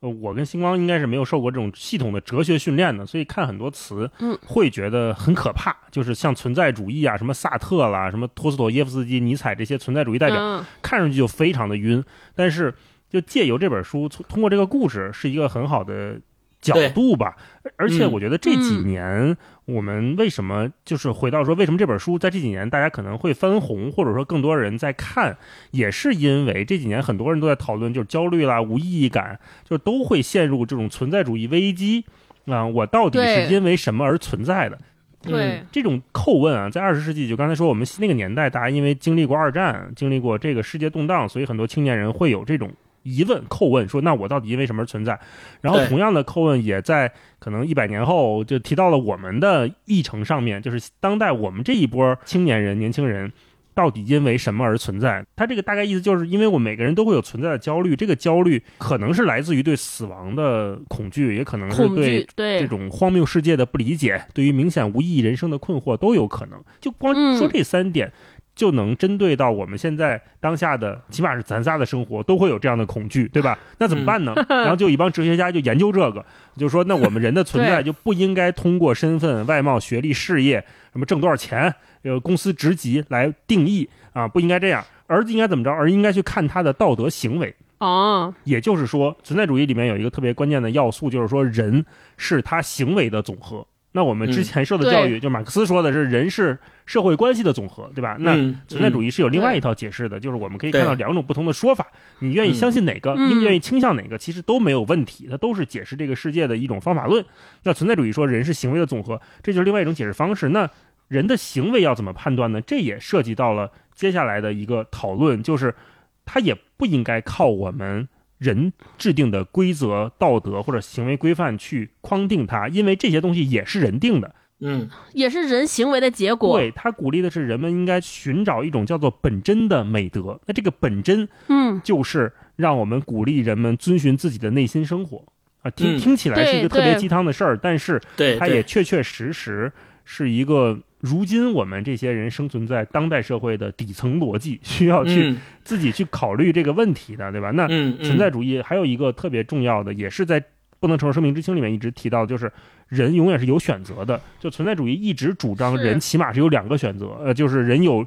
呃我跟星光应该是没有受过这种系统的哲学训练的，所以看很多词，嗯，会觉得很可怕，就是像存在主义啊，什么萨特啦，什么托斯妥耶夫斯基、尼采这些存在主义代表，看上去就非常的晕，但是。就借由这本书，通过这个故事，是一个很好的角度吧。而且我觉得这几年，我们为什么就是回到说，为什么这本书在这几年大家可能会翻红，或者说更多人在看，也是因为这几年很多人都在讨论，就是焦虑啦、无意义感，就都会陷入这种存在主义危机啊。我到底是因为什么而存在的？对这种叩问啊，在二十世纪，就刚才说我们那个年代，大家因为经历过二战，经历过这个世界动荡，所以很多青年人会有这种。疑问叩问说：“那我到底因为什么而存在？”然后同样的叩问也在可能一百年后就提到了我们的议程上面，就是当代我们这一波青年人、年轻人到底因为什么而存在？他这个大概意思就是因为我们每个人都会有存在的焦虑，这个焦虑可能是来自于对死亡的恐惧，也可能是对这种荒谬世界的不理解，对于明显无意义人生的困惑都有可能。就光说这三点。就能针对到我们现在当下的，起码是咱仨的生活都会有这样的恐惧，对吧？那怎么办呢？然后就一帮哲学家就研究这个，就说那我们人的存在就不应该通过身份、外貌、学历、事业，什么挣多少钱、呃公司职级来定义啊，不应该这样，而应该怎么着？而应该去看他的道德行为哦。也就是说，存在主义里面有一个特别关键的要素，就是说人是他行为的总和。那我们之前受的教育，就马克思说的是人是社会关系的总和，对吧？那存在主义是有另外一套解释的，就是我们可以看到两种不同的说法，你愿意相信哪个，你愿意倾向哪个，其实都没有问题，它都是解释这个世界的一种方法论。那存在主义说人是行为的总和，这就是另外一种解释方式。那人的行为要怎么判断呢？这也涉及到了接下来的一个讨论，就是它也不应该靠我们。人制定的规则、道德或者行为规范去框定它，因为这些东西也是人定的，嗯，也是人行为的结果。对他鼓励的是人们应该寻找一种叫做本真的美德。那这个本真，嗯，就是让我们鼓励人们遵循自己的内心生活啊。听听起来是一个特别鸡汤的事儿，但是它也确确实实是一个。如今我们这些人生存在当代社会的底层逻辑，需要去自己去考虑这个问题的，对吧？那存在主义还有一个特别重要的，也是在《不能承受生命之轻》里面一直提到，就是人永远是有选择的。就存在主义一直主张人起码是有两个选择，呃，就是人有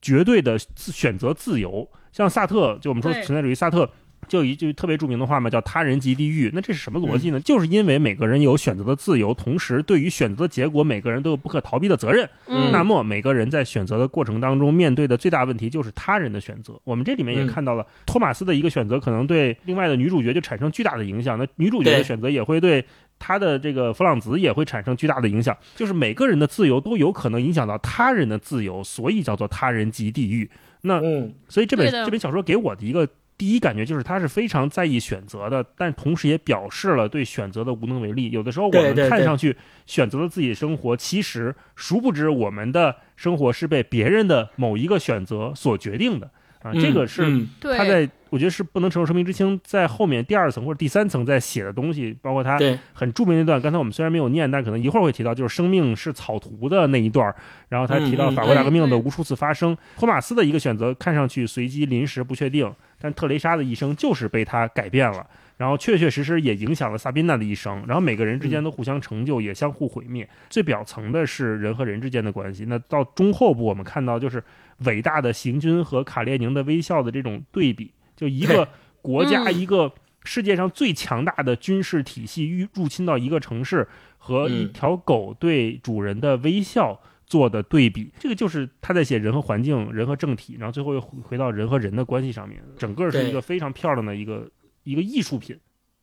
绝对的选择自由。像萨特，就我们说存在主义，萨特。就一句特别著名的话嘛，叫“他人即地狱”。那这是什么逻辑呢？就是因为每个人有选择的自由，同时对于选择的结果，每个人都有不可逃避的责任。那么每个人在选择的过程当中，面对的最大问题就是他人的选择。我们这里面也看到了托马斯的一个选择，可能对另外的女主角就产生巨大的影响。那女主角的选择也会对他的这个弗朗兹也会产生巨大的影响。就是每个人的自由都有可能影响到他人的自由，所以叫做“他人即地狱”。那所以这本这本小说给我的一个。第一感觉就是他是非常在意选择的，但同时也表示了对选择的无能为力。有的时候我们看上去选择了自己的生活，其实殊不知我们的生活是被别人的某一个选择所决定的。啊，这个是他在我觉得是不能承受生命之轻，在后面第二层或者第三层在写的东西，包括他很著名那段。刚才我们虽然没有念，但可能一会儿会提到，就是生命是草图的那一段。然后他提到法国大革命的无数次发生，托马斯的一个选择看上去随机、临时、不确定，但特蕾莎的一生就是被他改变了。然后确确实实也影响了萨宾娜的一生。然后每个人之间都互相成就，也相互毁灭。最表层的是人和人之间的关系。那到中后部，我们看到就是。伟大的行军和卡列宁的微笑的这种对比，就一个国家，一个世界上最强大的军事体系入入侵到一个城市，和一条狗对主人的微笑做的对比，这个就是他在写人和环境、人和政体，然后最后又回到人和人的关系上面，整个是一个非常漂亮的一个一个艺术品。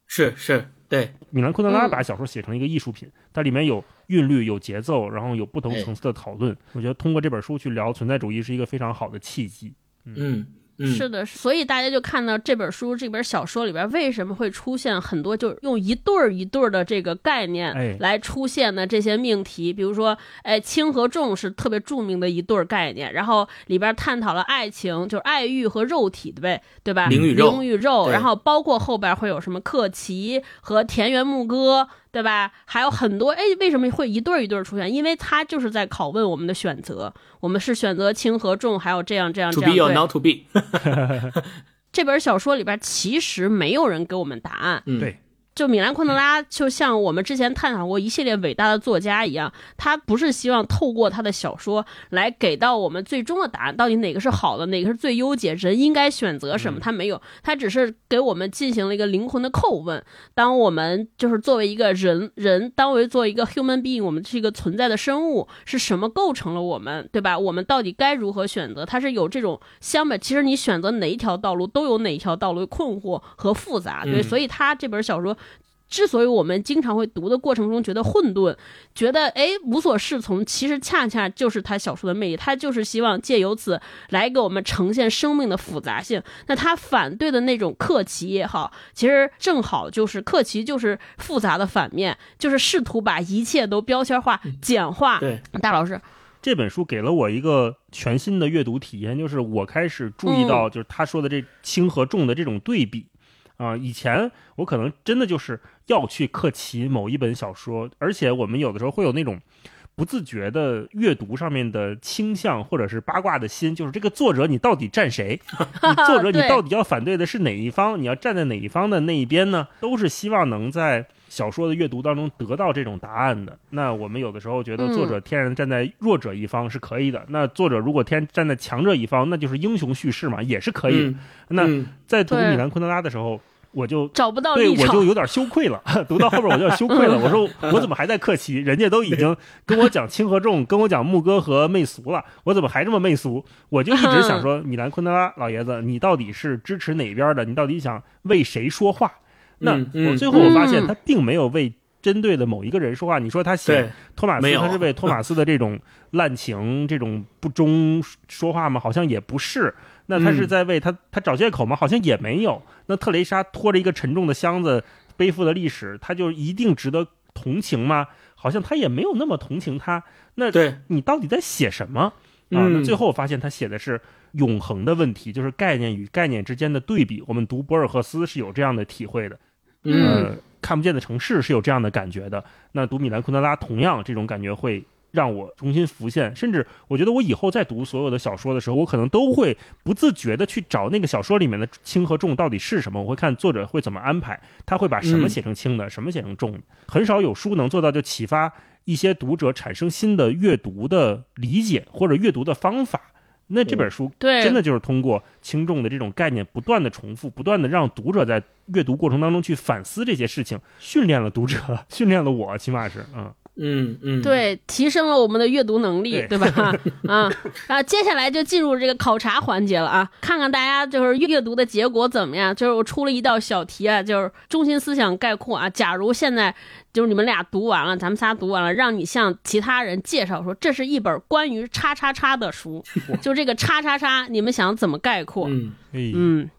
是是，对，米兰昆德拉把小说写成一个艺术品，它里面有韵律、有节奏，然后有不同层次的讨论。我觉得通过这本书去聊存在主义是一个非常好的契机。嗯。是的，所以大家就看到这本书、这本小说里边为什么会出现很多，就是用一对儿一对儿的这个概念来出现的这些命题，比如说，哎，轻和重是特别著名的一对儿概念，然后里边探讨了爱情，就是爱欲和肉体的呗，对吧？灵与肉，灵与肉，然后包括后边会有什么克奇和田园牧歌。对吧？还有很多哎，为什么会一对儿一对儿出现？因为他就是在拷问我们的选择，我们是选择轻和重，还有这样这样这样。To be or not to be。这本小说里边其实没有人给我们答案。对。就米兰昆德拉，就像我们之前探讨过一系列伟大的作家一样，他不是希望透过他的小说来给到我们最终的答案，到底哪个是好的，哪个是最优解，人应该选择什么？他没有，他只是给我们进行了一个灵魂的叩问。当我们就是作为一个人，人当为作为一个 human being，我们是一个存在的生物，是什么构成了我们，对吧？我们到底该如何选择？他是有这种相本，其实你选择哪一条道路，都有哪一条道路困惑和复杂。对，所以他这本小说。之所以我们经常会读的过程中觉得混沌，觉得哎无所适从，其实恰恰就是他小说的魅力。他就是希望借由此来给我们呈现生命的复杂性。那他反对的那种克奇也好，其实正好就是克奇就是复杂的反面，就是试图把一切都标签化、简化。对，大老师，这本书给了我一个全新的阅读体验，就是我开始注意到，就是他说的这轻和重的这种对比。啊，以前我可能真的就是要去克奇某一本小说，而且我们有的时候会有那种不自觉的阅读上面的倾向，或者是八卦的心，就是这个作者你到底站谁？你作者你到底要反对的是哪一方？你要站在哪一方的那一边呢？都是希望能在小说的阅读当中得到这种答案的。那我们有的时候觉得作者天然站在弱者一方是可以的，那作者如果天站在强者一方，那就是英雄叙事嘛，也是可以。那在读米兰昆德拉的时候。我就找不到对我就有点羞愧了。读到后边我就羞愧了，我说 我怎么还在客气？人家都已经跟我讲轻和重，跟我讲牧歌和媚俗了，我怎么还这么媚俗？我就一直想说，米兰昆德拉老爷子，你到底是支持哪边的？你到底想为谁说话？那我最后我发现他并没有为针对的某一个人说话。你说他写托马斯，他是为托马斯的这种滥情、这种不忠说话吗？好像也不是。那他是在为他他找借口吗？好像也没有。那特蕾莎拖着一个沉重的箱子，背负的历史，他就一定值得同情吗？好像他也没有那么同情他。那你到底在写什么啊？那最后我发现他写的是永恒的问题，就是概念与概念之间的对比。我们读博尔赫斯是有这样的体会的。嗯，看不见的城市是有这样的感觉的。那读米兰昆德拉，同样这种感觉会。让我重新浮现，甚至我觉得我以后在读所有的小说的时候，我可能都会不自觉的去找那个小说里面的轻和重到底是什么。我会看作者会怎么安排，他会把什么写成轻的，什么写成重的。很少有书能做到就启发一些读者产生新的阅读的理解或者阅读的方法。那这本书真的就是通过轻重的这种概念不断的重复，不断的让读者在阅读过程当中去反思这些事情，训练了读者，训练了我，起码是嗯。嗯嗯，对，提升了我们的阅读能力，对吧？啊 啊，接下来就进入这个考察环节了啊，看看大家就是阅读的结果怎么样？就是我出了一道小题啊，就是中心思想概括啊。假如现在就是你们俩读完了，咱们仨读完了，让你向其他人介绍说这是一本关于叉叉叉的书，就这个叉叉叉，你们想怎么概括？嗯嗯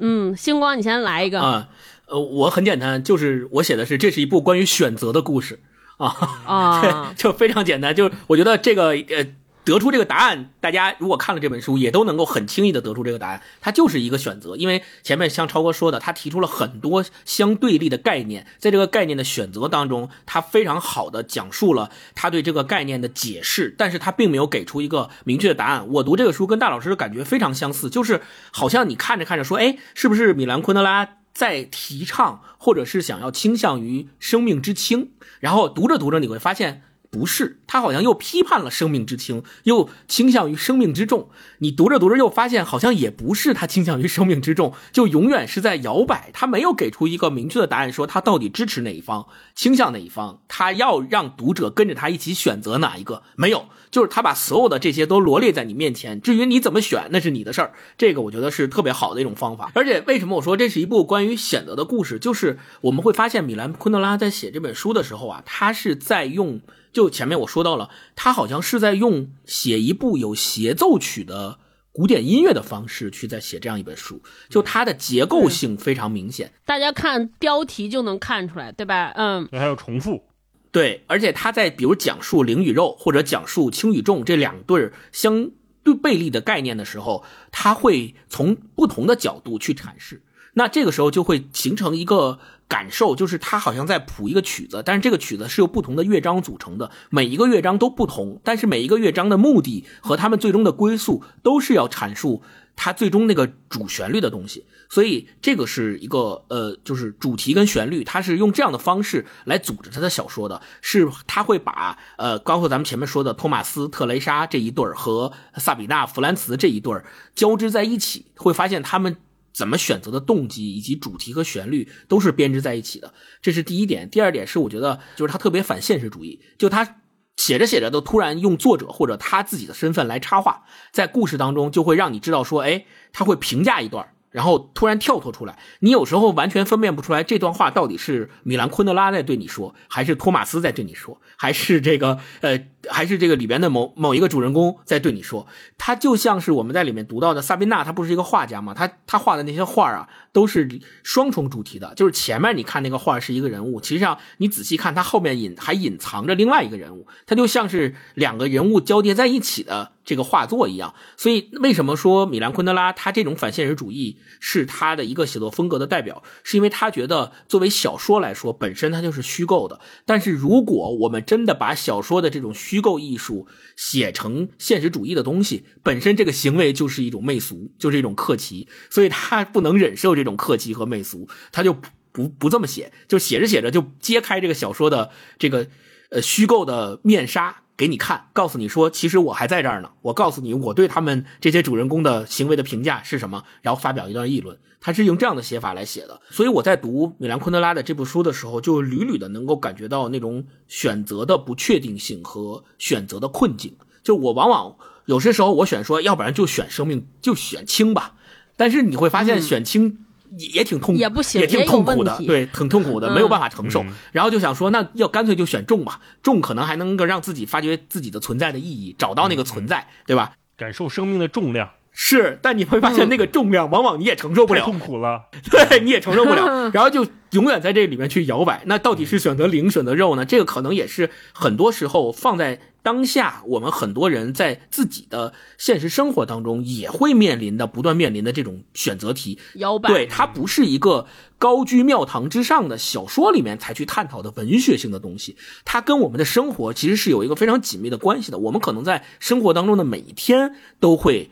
嗯，星光，你先来一个啊。呃，我很简单，就是我写的是这是一部关于选择的故事。啊啊，就非常简单，就是我觉得这个呃，得出这个答案，大家如果看了这本书，也都能够很轻易的得出这个答案，它就是一个选择。因为前面像超哥说的，他提出了很多相对立的概念，在这个概念的选择当中，他非常好的讲述了他对这个概念的解释，但是他并没有给出一个明确的答案。我读这个书跟大老师的感觉非常相似，就是好像你看着看着说，哎，是不是米兰昆德拉？在提倡，或者是想要倾向于生命之轻，然后读着读着，你会发现。不是，他好像又批判了生命之轻，又倾向于生命之重。你读着读着又发现，好像也不是他倾向于生命之重，就永远是在摇摆。他没有给出一个明确的答案，说他到底支持哪一方，倾向哪一方。他要让读者跟着他一起选择哪一个，没有，就是他把所有的这些都罗列在你面前。至于你怎么选，那是你的事儿。这个我觉得是特别好的一种方法。而且为什么我说这是一部关于选择的故事，就是我们会发现米兰昆德拉在写这本书的时候啊，他是在用。就前面我说到了，他好像是在用写一部有协奏曲的古典音乐的方式去在写这样一本书，就它的结构性非常明显。大家看标题就能看出来，对吧？嗯，还有重复，对，而且他在比如讲述灵与肉或者讲述轻与重这两对相对背立的概念的时候，他会从不同的角度去阐释，那这个时候就会形成一个。感受就是他好像在谱一个曲子，但是这个曲子是由不同的乐章组成的，每一个乐章都不同，但是每一个乐章的目的和他们最终的归宿都是要阐述它最终那个主旋律的东西。所以这个是一个呃，就是主题跟旋律，他是用这样的方式来组织他的小说的，是他会把呃，包括咱们前面说的托马斯特雷莎这一对儿和萨比娜弗兰茨这一对儿交织在一起，会发现他们。怎么选择的动机以及主题和旋律都是编织在一起的，这是第一点。第二点是，我觉得就是他特别反现实主义，就他写着写着都突然用作者或者他自己的身份来插话，在故事当中就会让你知道说，哎，他会评价一段。然后突然跳脱出来，你有时候完全分辨不出来这段话到底是米兰昆德拉在对你说，还是托马斯在对你说，还是这个呃，还是这个里边的某某一个主人公在对你说。他就像是我们在里面读到的萨宾娜，他不是一个画家吗？他他画的那些画啊，都是双重主题的，就是前面你看那个画是一个人物，其实上你仔细看，他后面隐还隐藏着另外一个人物，他就像是两个人物交叠在一起的。这个画作一样，所以为什么说米兰昆德拉他这种反现实主义是他的一个写作风格的代表？是因为他觉得作为小说来说，本身它就是虚构的。但是如果我们真的把小说的这种虚构艺术写成现实主义的东西，本身这个行为就是一种媚俗，就是一种客气。所以他不能忍受这种客气和媚俗，他就不不这么写，就写着写着就揭开这个小说的这个。呃虚构的面纱给你看，告诉你说，其实我还在这儿呢。我告诉你，我对他们这些主人公的行为的评价是什么，然后发表一段议论。他是用这样的写法来写的，所以我在读米兰昆德拉的这部书的时候，就屡屡的能够感觉到那种选择的不确定性和选择的困境。就我往往有些时候我选说，要不然就选生命，就选轻吧。但是你会发现选轻也也挺痛，也不行，也挺痛苦的，对，挺痛苦的，没有办法承受。然后就想说，那要干脆就选重吧，重可能还能够让自己发掘自己的存在的意义，找到那个存在，对吧？感受生命的重量。是，但你会发现那个重量往往你也承受不了，痛苦了，对，你也承受不了，然后就永远在这里面去摇摆。那到底是选择零，选择肉呢？这个可能也是很多时候放在当下，我们很多人在自己的现实生活当中也会面临的、不断面临的这种选择题。摇摆，对，它不是一个高居庙堂之上的小说里面才去探讨的文学性的东西，它跟我们的生活其实是有一个非常紧密的关系的。我们可能在生活当中的每一天都会。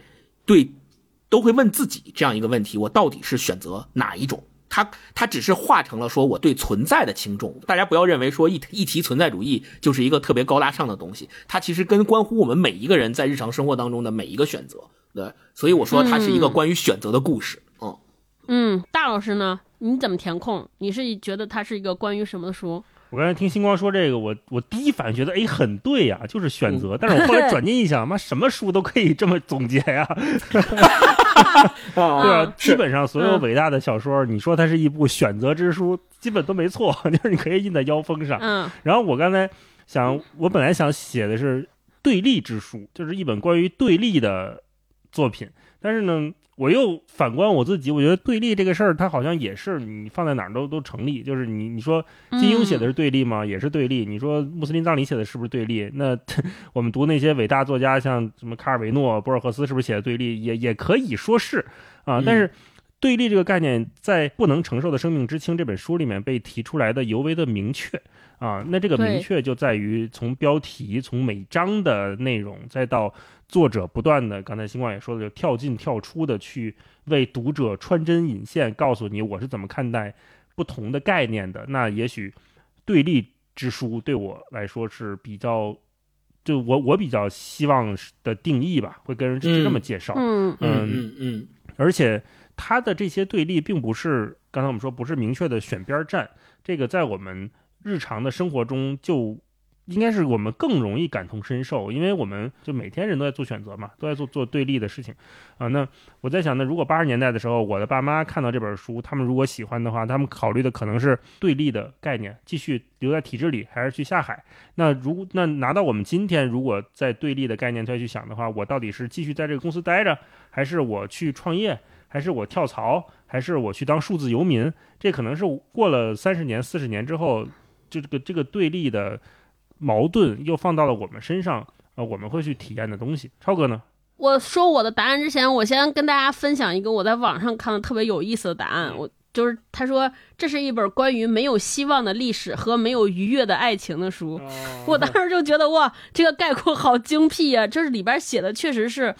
对，都会问自己这样一个问题：我到底是选择哪一种？他他只是化成了说我对存在的轻重。大家不要认为说一一提存在主义就是一个特别高大上的东西，它其实跟关乎我们每一个人在日常生活当中的每一个选择。对，所以我说它是一个关于选择的故事。嗯嗯，大老师呢？你怎么填空？你是觉得它是一个关于什么的书？我刚才听星光说这个，我我第一反应觉得，哎，很对呀，就是选择。但是我后来转念一想，妈，什么书都可以这么总结呀。对啊，基本上所有伟大的小说，你说它是一部选择之书，基本都没错，就是你可以印在腰封上。嗯。然后我刚才想，我本来想写的是对立之书，就是一本关于对立的作品，但是呢。我又反观我自己，我觉得对立这个事儿，它好像也是你放在哪儿都都成立。就是你你说金庸写的是对立吗？也是对立。你说穆斯林葬礼写的是不是对立？那 我们读那些伟大作家，像什么卡尔维诺、博尔赫斯，是不是写的对立？也也可以说是啊。但是对立这个概念，在《不能承受的生命之轻》这本书里面被提出来的尤为的明确啊。那这个明确就在于从标题、从每章的内容，再到。作者不断的，刚才星光也说的，就跳进跳出的去为读者穿针引线，告诉你我是怎么看待不同的概念的。那也许对立之书对我来说是比较，就我我比较希望的定义吧，会跟人是这么介绍。嗯嗯嗯嗯。而且他的这些对立，并不是刚才我们说不是明确的选边站，这个在我们日常的生活中就。应该是我们更容易感同身受，因为我们就每天人都在做选择嘛，都在做做对立的事情，啊，那我在想，那如果八十年代的时候，我的爸妈看到这本书，他们如果喜欢的话，他们考虑的可能是对立的概念，继续留在体制里，还是去下海？那如那拿到我们今天，如果在对立的概念再去想的话，我到底是继续在这个公司待着，还是我去创业，还是我跳槽，还是我去当数字游民？这可能是过了三十年、四十年之后，就这个这个对立的。矛盾又放到了我们身上，呃，我们会去体验的东西。超哥呢？我说我的答案之前，我先跟大家分享一个我在网上看的特别有意思的答案。我就是他说这是一本关于没有希望的历史和没有愉悦的爱情的书。我当时就觉得哇，这个概括好精辟啊！这是里边写的确实是。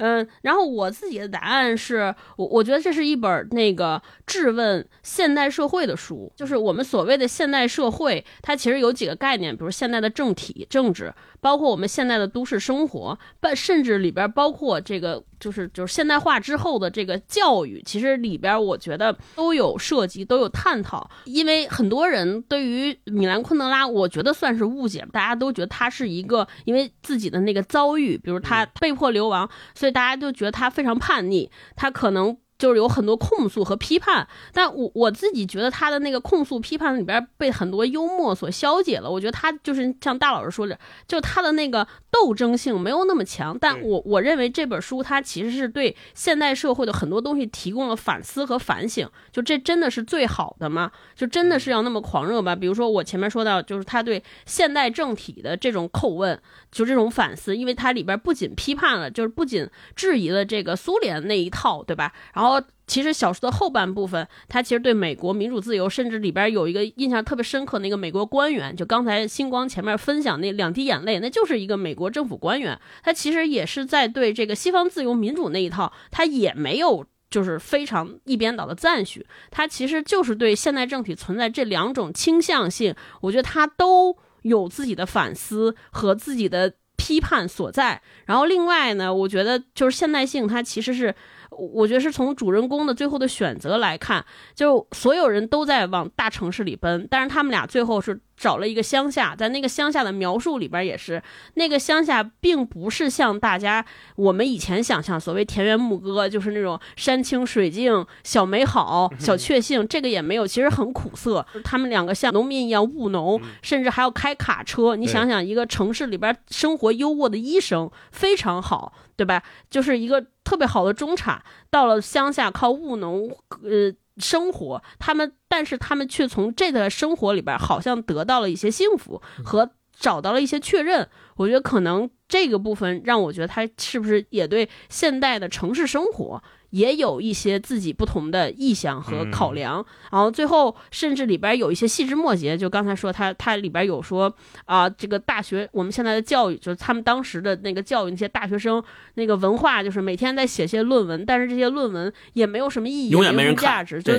嗯，然后我自己的答案是我我觉得这是一本那个质问现代社会的书，就是我们所谓的现代社会，它其实有几个概念，比如现代的政体政治，包括我们现在的都市生活，甚甚至里边包括这个就是就是现代化之后的这个教育，其实里边我觉得都有涉及，都有探讨。因为很多人对于米兰昆德拉，我觉得算是误解，大家都觉得他是一个因为自己的那个遭遇，比如他被迫流亡，所以。大家就觉得他非常叛逆，他可能。就是有很多控诉和批判，但我我自己觉得他的那个控诉批判里边被很多幽默所消解了。我觉得他就是像大老师说的，就他的那个斗争性没有那么强。但我我认为这本书它其实是对现代社会的很多东西提供了反思和反省。就这真的是最好的吗？就真的是要那么狂热吧？比如说我前面说到，就是他对现代政体的这种叩问，就这种反思，因为它里边不仅批判了，就是不仅质疑了这个苏联那一套，对吧？然后。其实小说的后半部分，他其实对美国民主自由，甚至里边有一个印象特别深刻那个美国官员，就刚才星光前面分享那两滴眼泪，那就是一个美国政府官员，他其实也是在对这个西方自由民主那一套，他也没有就是非常一边倒的赞许，他其实就是对现代政体存在这两种倾向性，我觉得他都。有自己的反思和自己的批判所在。然后另外呢，我觉得就是现代性，它其实是。我觉得是从主人公的最后的选择来看，就所有人都在往大城市里奔，但是他们俩最后是找了一个乡下，在那个乡下的描述里边也是，那个乡下并不是像大家我们以前想象所谓田园牧歌，就是那种山清水净、小美好、小确幸，这个也没有，其实很苦涩。他们两个像农民一样务农，甚至还要开卡车。你想想，一个城市里边生活优渥的医生非常好。对吧？就是一个特别好的中产，到了乡下靠务农呃生活，他们但是他们却从这个生活里边好像得到了一些幸福和找到了一些确认。我觉得可能这个部分让我觉得他是不是也对现代的城市生活。也有一些自己不同的意向和考量，然后最后甚至里边有一些细枝末节，就刚才说他他里边有说啊，这个大学我们现在的教育，就是他们当时的那个教育那些大学生那个文化，就是每天在写些论文，但是这些论文也没有什么意义，永远没人价值，就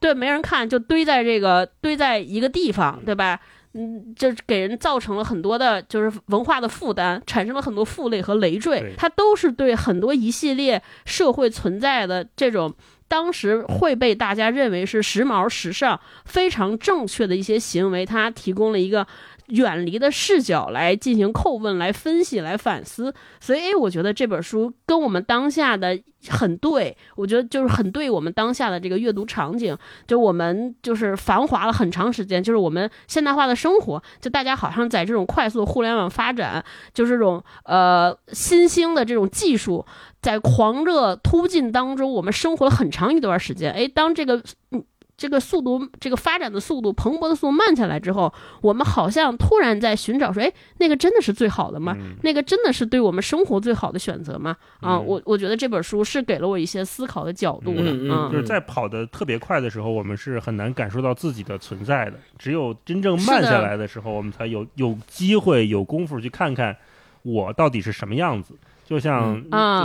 对。没人看，就堆在这个堆在一个地方，对吧？嗯，就给人造成了很多的，就是文化的负担，产生了很多负累和累赘。它都是对很多一系列社会存在的这种当时会被大家认为是时髦、时尚、非常正确的一些行为，它提供了一个。远离的视角来进行叩问、来分析、来反思，所以我觉得这本书跟我们当下的很对，我觉得就是很对我们当下的这个阅读场景。就我们就是繁华了很长时间，就是我们现代化的生活，就大家好像在这种快速互联网发展，就是这种呃新兴的这种技术在狂热突进当中，我们生活了很长一段时间。哎，当这个嗯。这个速度，这个发展的速度，蓬勃的速度慢下来之后，我们好像突然在寻找说，哎，那个真的是最好的吗？那个真的是对我们生活最好的选择吗？啊，我我觉得这本书是给了我一些思考的角度的。嗯，就是在跑得特别快的时候，我们是很难感受到自己的存在的。只有真正慢下来的时候，我们才有有机会、有功夫去看看我到底是什么样子。就像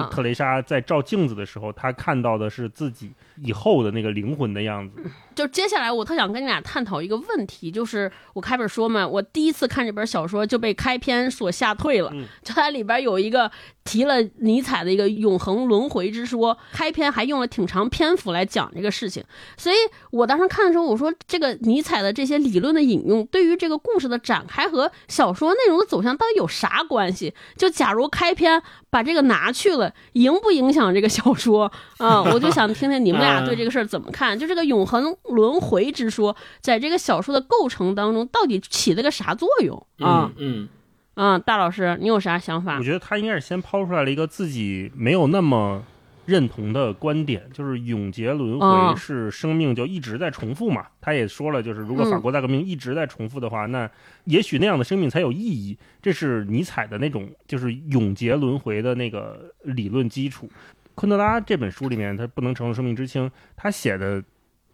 特蕾莎在照镜子的时候，她看到的是自己以后的那个灵魂的样子。就接下来，我特想跟你俩探讨一个问题，就是我开本说嘛，我第一次看这本小说就被开篇所吓退了。就它里边有一个提了尼采的一个永恒轮回之说，开篇还用了挺长篇幅来讲这个事情。所以我当时看的时候，我说这个尼采的这些理论的引用，对于这个故事的展开和小说内容的走向到底有啥关系？就假如开篇把这个拿去了，影不影响这个小说啊？我就想听听你们俩对这个事儿怎么看？就这个永恒。轮回之说，在这个小说的构成当中，到底起了个啥作用啊？嗯嗯，大老师，你有啥想法？我觉得他应该是先抛出来了一个自己没有那么认同的观点，就是永劫轮回是生命就一直在重复嘛。他也说了，就是如果法国大革命一直在重复的话，那也许那样的生命才有意义。这是尼采的那种就是永劫轮回的那个理论基础。昆德拉这本书里面，他不能承受生命之轻，他写的。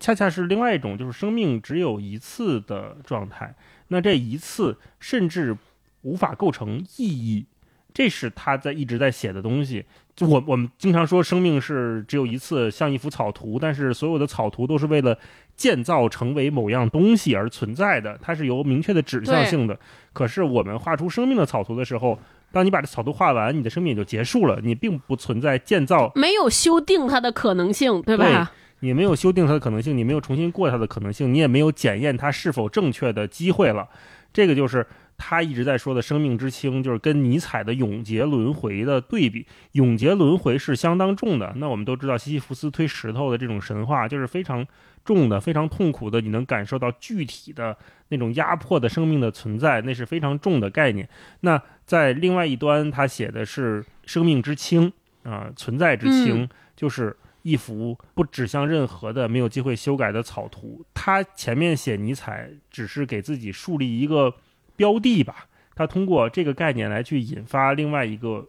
恰恰是另外一种，就是生命只有一次的状态。那这一次甚至无法构成意义，这是他在一直在写的东西。就我我们经常说，生命是只有一次，像一幅草图，但是所有的草图都是为了建造成为某样东西而存在的，它是有明确的指向性的。可是我们画出生命的草图的时候，当你把这草图画完，你的生命也就结束了，你并不存在建造，没有修订它的可能性，对吧？你没有修订它的可能性，你没有重新过它的可能性，你也没有检验它是否正确的机会了。这个就是他一直在说的生命之轻，就是跟尼采的永劫轮回的对比。永劫轮回是相当重的。那我们都知道西西弗斯推石头的这种神话，就是非常重的、非常痛苦的。你能感受到具体的那种压迫的生命的存在，那是非常重的概念。那在另外一端，他写的是生命之轻啊，存在之轻，就是。一幅不指向任何的、没有机会修改的草图。他前面写尼采，只是给自己树立一个标的吧。他通过这个概念来去引发另外一个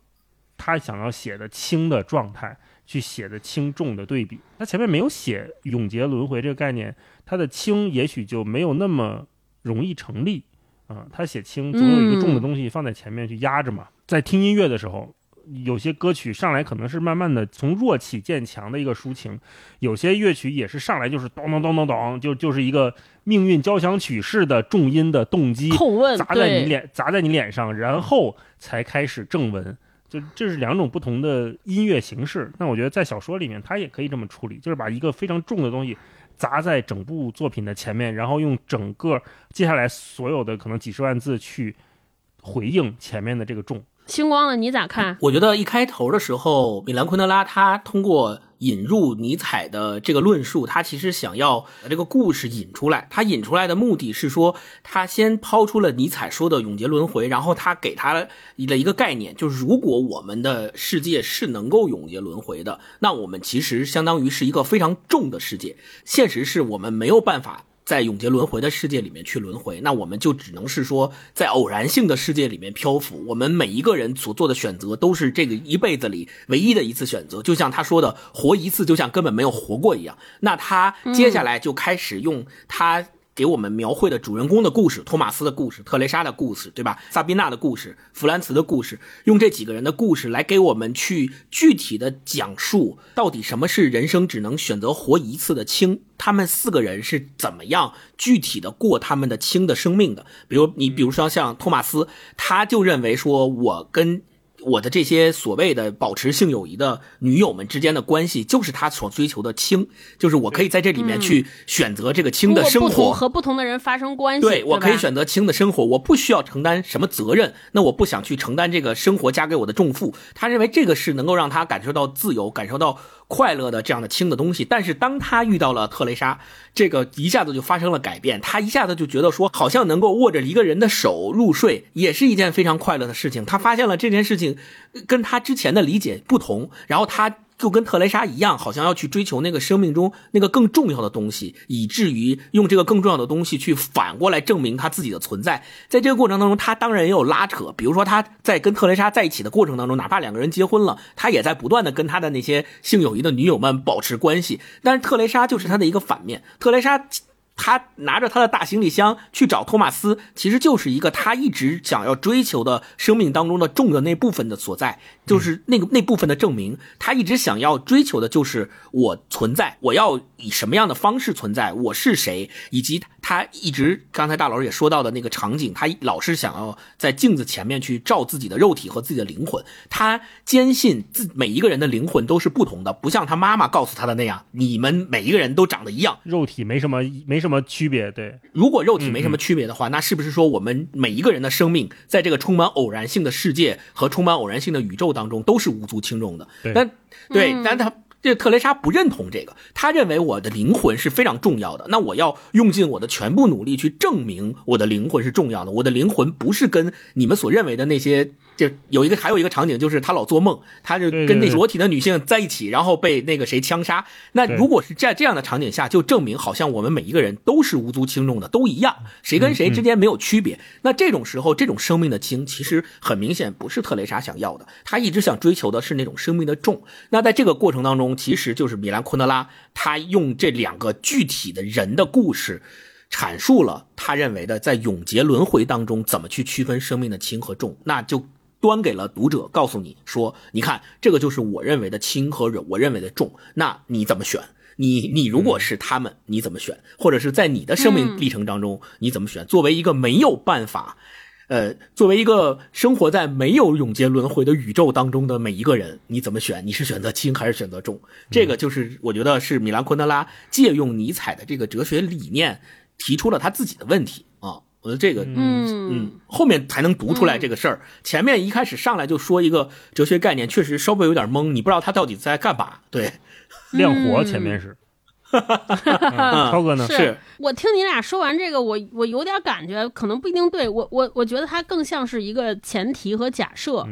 他想要写的轻的状态，去写的轻重的对比。他前面没有写永劫轮回这个概念，他的轻也许就没有那么容易成立啊。他写轻，总有一个重的东西放在前面去压着嘛。在听音乐的时候。有些歌曲上来可能是慢慢的从弱起渐强的一个抒情，有些乐曲也是上来就是咚咚咚咚咚，就就是一个命运交响曲式的重音的动机砸在你脸砸在你脸上，然后才开始正文，就这是两种不同的音乐形式。那我觉得在小说里面，它也可以这么处理，就是把一个非常重的东西砸在整部作品的前面，然后用整个接下来所有的可能几十万字去回应前面的这个重。星光的？你咋看？我觉得一开头的时候，米兰昆德拉他通过引入尼采的这个论述，他其实想要把这个故事引出来。他引出来的目的是说，他先抛出了尼采说的永劫轮回，然后他给他了一个概念，就是如果我们的世界是能够永劫轮回的，那我们其实相当于是一个非常重的世界。现实是我们没有办法。在永劫轮回的世界里面去轮回，那我们就只能是说，在偶然性的世界里面漂浮。我们每一个人所做的选择，都是这个一辈子里唯一的一次选择。就像他说的，活一次就像根本没有活过一样。那他接下来就开始用他。给我们描绘的主人公的故事，托马斯的故事，特蕾莎的故事，对吧？萨宾娜的故事，弗兰茨的故事，用这几个人的故事来给我们去具体的讲述，到底什么是人生只能选择活一次的轻？他们四个人是怎么样具体的过他们的轻的生命的？比如你，比如说像托马斯，他就认为说，我跟。我的这些所谓的保持性友谊的女友们之间的关系，就是他所追求的轻，就是我可以在这里面去选择这个轻的生活，和不同的人发生关系。对我可以选择轻的生活，我不需要承担什么责任，那我不想去承担这个生活加给我的重负。他认为这个是能够让他感受到自由，感受到。快乐的这样的轻的东西，但是当他遇到了特蕾莎，这个一下子就发生了改变。他一下子就觉得说，好像能够握着一个人的手入睡，也是一件非常快乐的事情。他发现了这件事情跟他之前的理解不同，然后他。就跟特蕾莎一样，好像要去追求那个生命中那个更重要的东西，以至于用这个更重要的东西去反过来证明他自己的存在。在这个过程当中，他当然也有拉扯，比如说他在跟特蕾莎在一起的过程当中，哪怕两个人结婚了，他也在不断的跟他的那些性友谊的女友们保持关系。但是特蕾莎就是他的一个反面，特蕾莎。他拿着他的大行李箱去找托马斯，其实就是一个他一直想要追求的生命当中的重的那部分的所在，就是那个那部分的证明。他一直想要追求的就是我存在，我要以什么样的方式存在，我是谁，以及他一直刚才大老师也说到的那个场景，他老是想要在镜子前面去照自己的肉体和自己的灵魂。他坚信自每一个人的灵魂都是不同的，不像他妈妈告诉他的那样，你们每一个人都长得一样，肉体没什么没。什么区别？对，如果肉体没什么区别的话，那是不是说我们每一个人的生命，在这个充满偶然性的世界和充满偶然性的宇宙当中，都是无足轻重的？但对，但他。这特蕾莎不认同这个，他认为我的灵魂是非常重要的。那我要用尽我的全部努力去证明我的灵魂是重要的。我的灵魂不是跟你们所认为的那些，就有一个还有一个场景，就是他老做梦，他就跟那裸体的女性在一起，然后被那个谁枪杀。那如果是在这样的场景下，就证明好像我们每一个人都是无足轻重的，都一样，谁跟谁之间没有区别。那这种时候，这种生命的轻，其实很明显不是特蕾莎想要的。他一直想追求的是那种生命的重。那在这个过程当中，其实就是米兰昆德拉，他用这两个具体的人的故事，阐述了他认为的在永劫轮回当中怎么去区分生命的轻和重，那就端给了读者，告诉你说，你看这个就是我认为的轻和我认为的重，那你怎么选？你你如果是他们，你怎么选？或者是在你的生命历程当中，你怎么选？作为一个没有办法。呃，作为一个生活在没有永劫轮回的宇宙当中的每一个人，你怎么选？你是选择轻还是选择重？这个就是我觉得是米兰昆德拉借用尼采的这个哲学理念，提出了他自己的问题。我觉得这个，嗯嗯，后面才能读出来这个事儿。前面一开始上来就说一个哲学概念，确实稍微有点懵，你不知道他到底在干嘛。对，亮活前面是。超哥呢？是我听你俩说完这个，我我有点感觉，可能不一定对。我我我觉得它更像是一个前提和假设。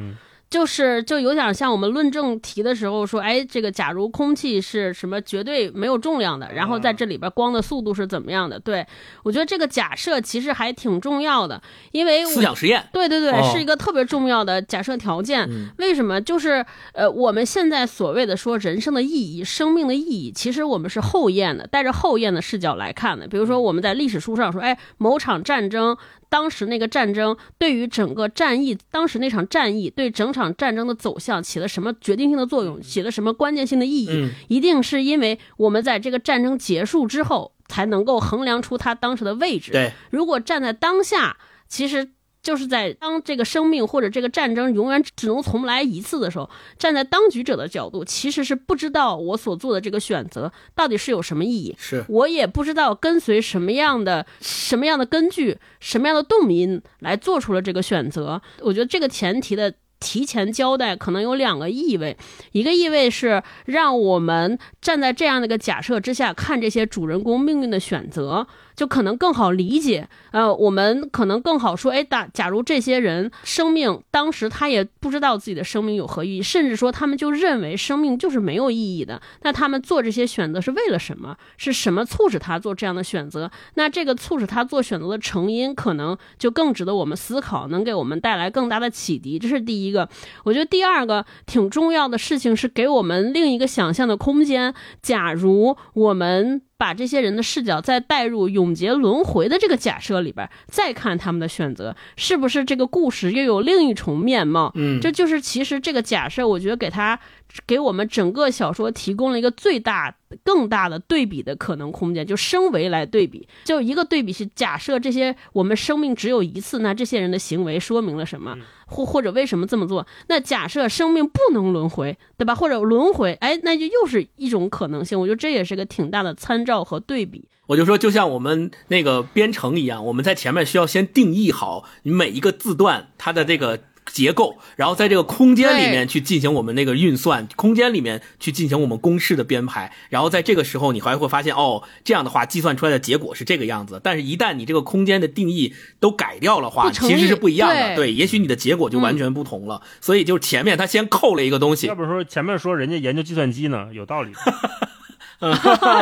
就是就有点像我们论证题的时候说，哎，这个假如空气是什么绝对没有重量的，然后在这里边光的速度是怎么样的？对我觉得这个假设其实还挺重要的，因为思想实验，对对对，是一个特别重要的假设条件。为什么？就是呃，我们现在所谓的说人生的意义、生命的意义，其实我们是后验的，带着后验的视角来看的。比如说我们在历史书上说，哎，某场战争。当时那个战争对于整个战役，当时那场战役对整场战争的走向起了什么决定性的作用，起了什么关键性的意义？一定是因为我们在这个战争结束之后才能够衡量出它当时的位置。对，如果站在当下，其实。就是在当这个生命或者这个战争永远只能重来一次的时候，站在当局者的角度，其实是不知道我所做的这个选择到底是有什么意义。是我也不知道跟随什么样的、什么样的根据、什么样的动因来做出了这个选择。我觉得这个前提的。提前交代可能有两个意味，一个意味是让我们站在这样的一个假设之下看这些主人公命运的选择，就可能更好理解。呃，我们可能更好说，哎，打假如这些人生命当时他也不知道自己的生命有何意义，甚至说他们就认为生命就是没有意义的，那他们做这些选择是为了什么？是什么促使他做这样的选择？那这个促使他做选择的成因，可能就更值得我们思考，能给我们带来更大的启迪。这是第。一个，我觉得第二个挺重要的事情是给我们另一个想象的空间。假如我们。把这些人的视角再带入永劫轮回的这个假设里边，再看他们的选择，是不是这个故事又有另一重面貌？嗯，这就是其实这个假设，我觉得给他给我们整个小说提供了一个最大、更大的对比的可能空间，就升维来对比。就一个对比是假设这些我们生命只有一次，那这些人的行为说明了什么，或或者为什么这么做？那假设生命不能轮回，对吧？或者轮回，哎，那就又是一种可能性。我觉得这也是个挺大的参照。照和对比，我就说，就像我们那个编程一样，我们在前面需要先定义好你每一个字段它的这个结构，然后在这个空间里面去进行我们那个运算，空间里面去进行我们公式的编排，然后在这个时候你还会发现，哦，这样的话计算出来的结果是这个样子。但是，一旦你这个空间的定义都改掉了话，其实是不一样的。对，也许你的结果就完全不同了。所以，就是前面他先扣了一个东西，要不说前面说人家研究计算机呢，有道理。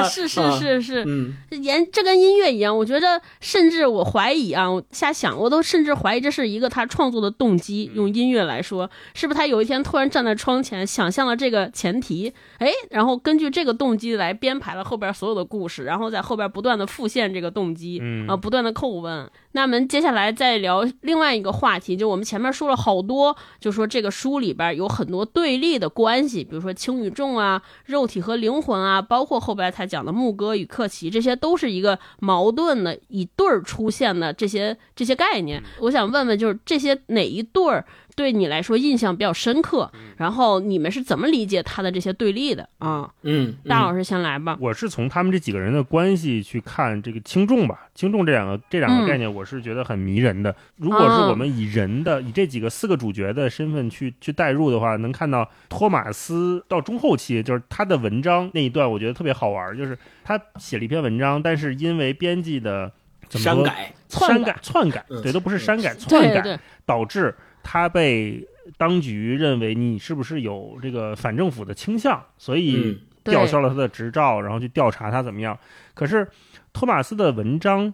是是是是，研这跟音乐一样，我觉得甚至我怀疑啊，我瞎想，我都甚至怀疑这是一个他创作的动机。用音乐来说，是不是他有一天突然站在窗前，想象了这个前提，哎，然后根据这个动机来编排了后边所有的故事，然后在后边不断的复现这个动机，啊，不断的叩问。那我们接下来再聊另外一个话题，就我们前面说了好多，就说这个书里边有很多对立的关系，比如说轻与重啊，肉体和灵魂啊，包括后边才讲的牧歌与克奇，这些都是一个矛盾的一对儿出现的这些这些概念。我想问问，就是这些哪一对儿？对你来说印象比较深刻，然后你们是怎么理解他的这些对立的啊？嗯，大老师先来吧。我是从他们这几个人的关系去看这个轻重吧，轻重这两个这两个概念，我是觉得很迷人的。如果是我们以人的以这几个四个主角的身份去去代入的话，能看到托马斯到中后期，就是他的文章那一段，我觉得特别好玩，就是他写了一篇文章，但是因为编辑的删改、篡改、篡改，对，都不是删改、篡改，导致。他被当局认为你是不是有这个反政府的倾向，所以吊销了他的执照，然后去调查他怎么样。可是托马斯的文章，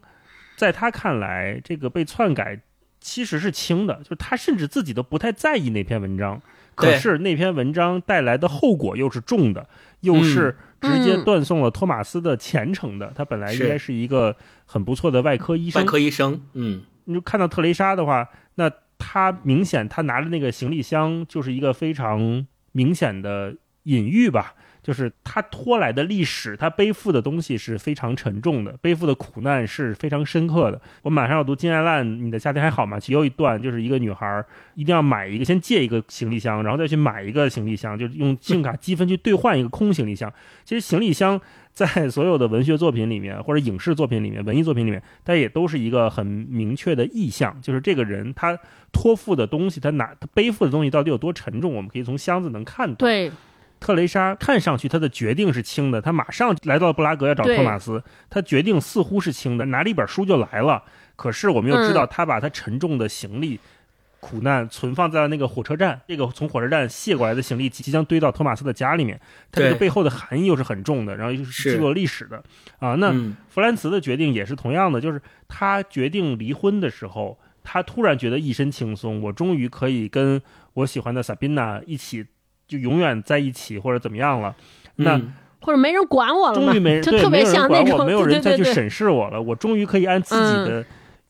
在他看来，这个被篡改其实是轻的，就是他甚至自己都不太在意那篇文章。可是那篇文章带来的后果又是重的，又是直接断送了托马斯的前程的。他本来应该是一个很不错的外科医生。外科医生，嗯，你就看到特蕾莎的话，那。他明显，他拿的那个行李箱就是一个非常明显的隐喻吧，就是他拖来的历史，他背负的东西是非常沉重的，背负的苦难是非常深刻的。我马上要读金爱烂，你的夏天还好吗？其有一段就是一个女孩一定要买一个，先借一个行李箱，然后再去买一个行李箱，就是用信用卡积分去兑换一个空行李箱。其实行李箱。在所有的文学作品里面，或者影视作品里面、文艺作品里面，它也都是一个很明确的意象，就是这个人他托付的东西，他拿他背负的东西到底有多沉重，我们可以从箱子能看到。对，特蕾莎看上去她的决定是轻的，她马上来到布拉格要找托马斯，她决定似乎是轻的，拿了一本书就来了。可是我们又知道，她把她沉重的行李。苦难存放在那个火车站，这个从火车站卸过来的行李即将堆到托马斯的家里面，它这个背后的含义又是很重的，然后又是记录历史的啊。那弗兰茨的决定也是同样的，就是他决定离婚的时候，他突然觉得一身轻松，我终于可以跟我喜欢的萨宾娜一起，就永远在一起或者怎么样了。那或者没人管我了，终于没人就特别像那种，没有人再去审视我了，我终于可以按自己的。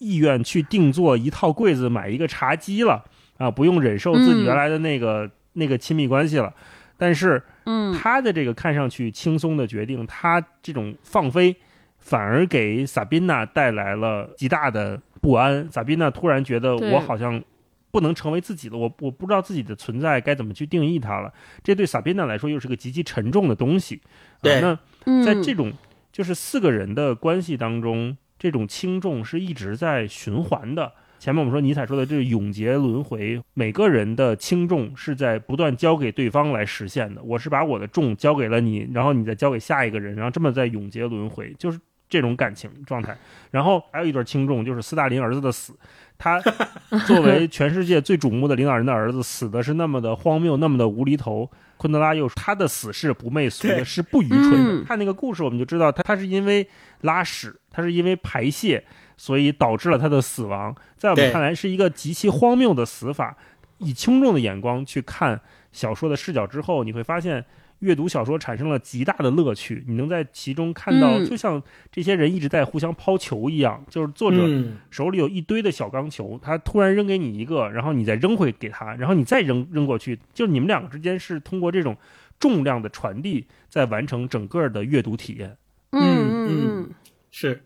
意愿去定做一套柜子买一个茶几了啊，不用忍受自己原来的那个那个亲密关系了。但是，嗯，他的这个看上去轻松的决定，他这种放飞，反而给萨宾娜带来了极大的不安。萨宾娜突然觉得，我好像不能成为自己的，我我不知道自己的存在该怎么去定义它了。这对萨宾娜来说又是个极其沉重的东西。对，那在这种就是四个人的关系当中，这种轻重是一直在循环的。前面我们说尼采说的这个永劫轮回，每个人的轻重是在不断交给对方来实现的。我是把我的重交给了你，然后你再交给下一个人，然后这么在永劫轮回，就是这种感情状态。然后还有一段轻重，就是斯大林儿子的死，他 作为全世界最瞩目的领导人的儿子，死的是那么的荒谬，那么的无厘头。昆德拉又他的死是不媚俗的，是不愚蠢的。看那个故事，我们就知道他他是因为拉屎，他是因为排泄。所以导致了他的死亡，在我们看来是一个极其荒谬的死法。以轻重的眼光去看小说的视角之后，你会发现阅读小说产生了极大的乐趣。你能在其中看到，就像这些人一直在互相抛球一样，就是作者手里有一堆的小钢球，他突然扔给你一个，然后你再扔回给他，然后你再扔扔过去，就是你们两个之间是通过这种重量的传递，在完成整个的阅读体验。嗯嗯嗯，是。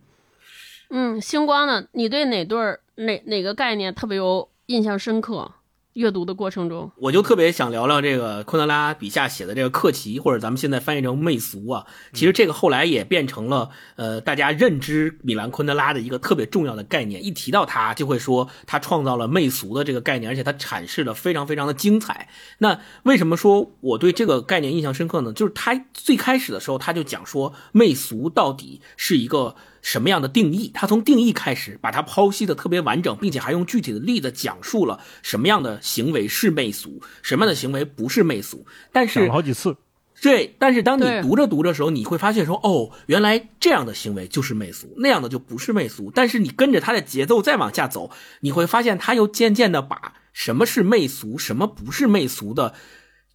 嗯，星光呢？你对哪对儿哪哪个概念特别有印象深刻？阅读的过程中，我就特别想聊聊这个昆德拉笔下写的这个克奇，或者咱们现在翻译成媚俗啊。其实这个后来也变成了呃大家认知米兰昆德拉的一个特别重要的概念。一提到他，就会说他创造了媚俗的这个概念，而且他阐释的非常非常的精彩。那为什么说我对这个概念印象深刻呢？就是他最开始的时候他就讲说媚俗到底是一个。什么样的定义？他从定义开始，把它剖析的特别完整，并且还用具体的例子讲述了什么样的行为是媚俗，什么样的行为不是媚俗。但是讲了好几次，对。但是当你读着读着时候，你会发现说，哦，原来这样的行为就是媚俗，那样的就不是媚俗。但是你跟着他的节奏再往下走，你会发现他又渐渐的把什么是媚俗，什么不是媚俗的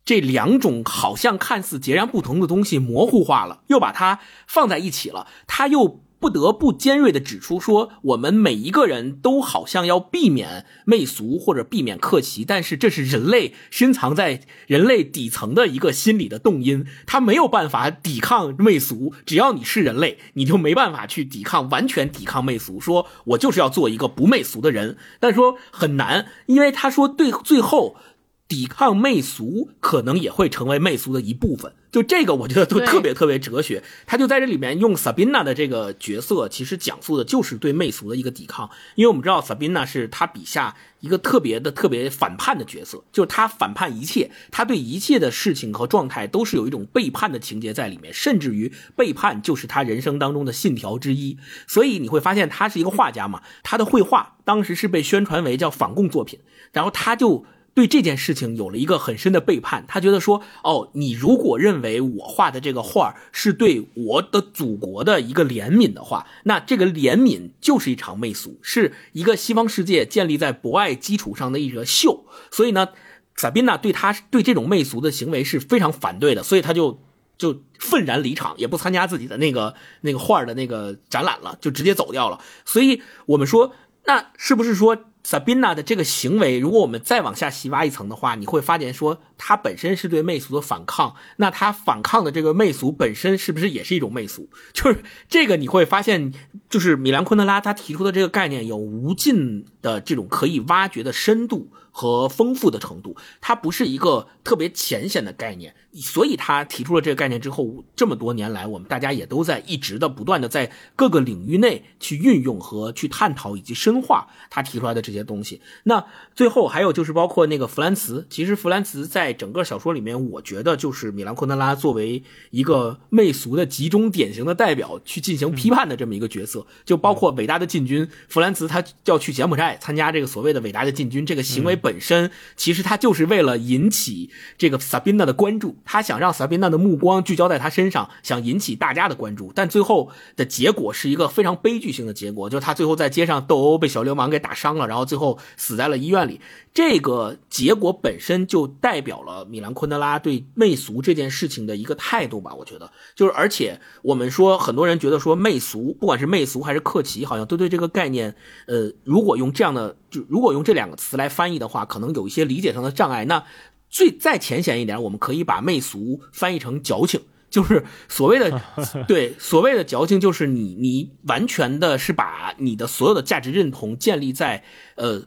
这两种好像看似截然不同的东西模糊化了，又把它放在一起了。他又。不得不尖锐的指出说，我们每一个人都好像要避免媚俗或者避免客气，但是这是人类深藏在人类底层的一个心理的动因，他没有办法抵抗媚俗。只要你是人类，你就没办法去抵抗，完全抵抗媚俗。说我就是要做一个不媚俗的人，但说很难，因为他说对最后。抵抗媚俗，可能也会成为媚俗的一部分。就这个，我觉得都特别特别哲学。他就在这里面用萨宾娜的这个角色，其实讲述的就是对媚俗的一个抵抗。因为我们知道萨宾娜是他笔下一个特别的、特别反叛的角色，就是他反叛一切，他对一切的事情和状态都是有一种背叛的情节在里面，甚至于背叛就是他人生当中的信条之一。所以你会发现，他是一个画家嘛，他的绘画当时是被宣传为叫反共作品，然后他就。对这件事情有了一个很深的背叛，他觉得说，哦，你如果认为我画的这个画是对我的祖国的一个怜悯的话，那这个怜悯就是一场媚俗，是一个西方世界建立在博爱基础上的一个秀。所以呢，萨宾娜对他对这种媚俗的行为是非常反对的，所以他就就愤然离场，也不参加自己的那个那个画的那个展览了，就直接走掉了。所以我们说，那是不是说？Sabina 的这个行为，如果我们再往下细挖一层的话，你会发现说，他本身是对媚俗的反抗。那他反抗的这个媚俗本身是不是也是一种媚俗？就是这个你会发现，就是米兰昆德拉他提出的这个概念有无尽的这种可以挖掘的深度。和丰富的程度，它不是一个特别浅显的概念，所以他提出了这个概念之后，这么多年来，我们大家也都在一直的不断的在各个领域内去运用和去探讨以及深化他提出来的这些东西。那最后还有就是包括那个弗兰茨，其实弗兰茨在整个小说里面，我觉得就是米兰昆德拉作为一个媚俗的集中典型的代表去进行批判的这么一个角色，就包括伟大的进军，弗兰茨他要去柬埔寨参加这个所谓的伟大的进军这个行为。本身其实他就是为了引起这个萨宾娜的关注，他想让萨宾娜的目光聚焦在他身上，想引起大家的关注。但最后的结果是一个非常悲剧性的结果，就是他最后在街上斗殴，被小流氓给打伤了，然后最后死在了医院里。这个结果本身就代表了米兰昆德拉对媚俗这件事情的一个态度吧。我觉得，就是而且我们说，很多人觉得说媚俗，不管是媚俗还是克奇，好像都对这个概念，呃，如果用这样的就如果用这两个词来翻译的话，可能有一些理解上的障碍。那最再浅显一点，我们可以把媚俗翻译成矫情。就是所谓的，对所谓的矫情，就是你你完全的是把你的所有的价值认同建立在呃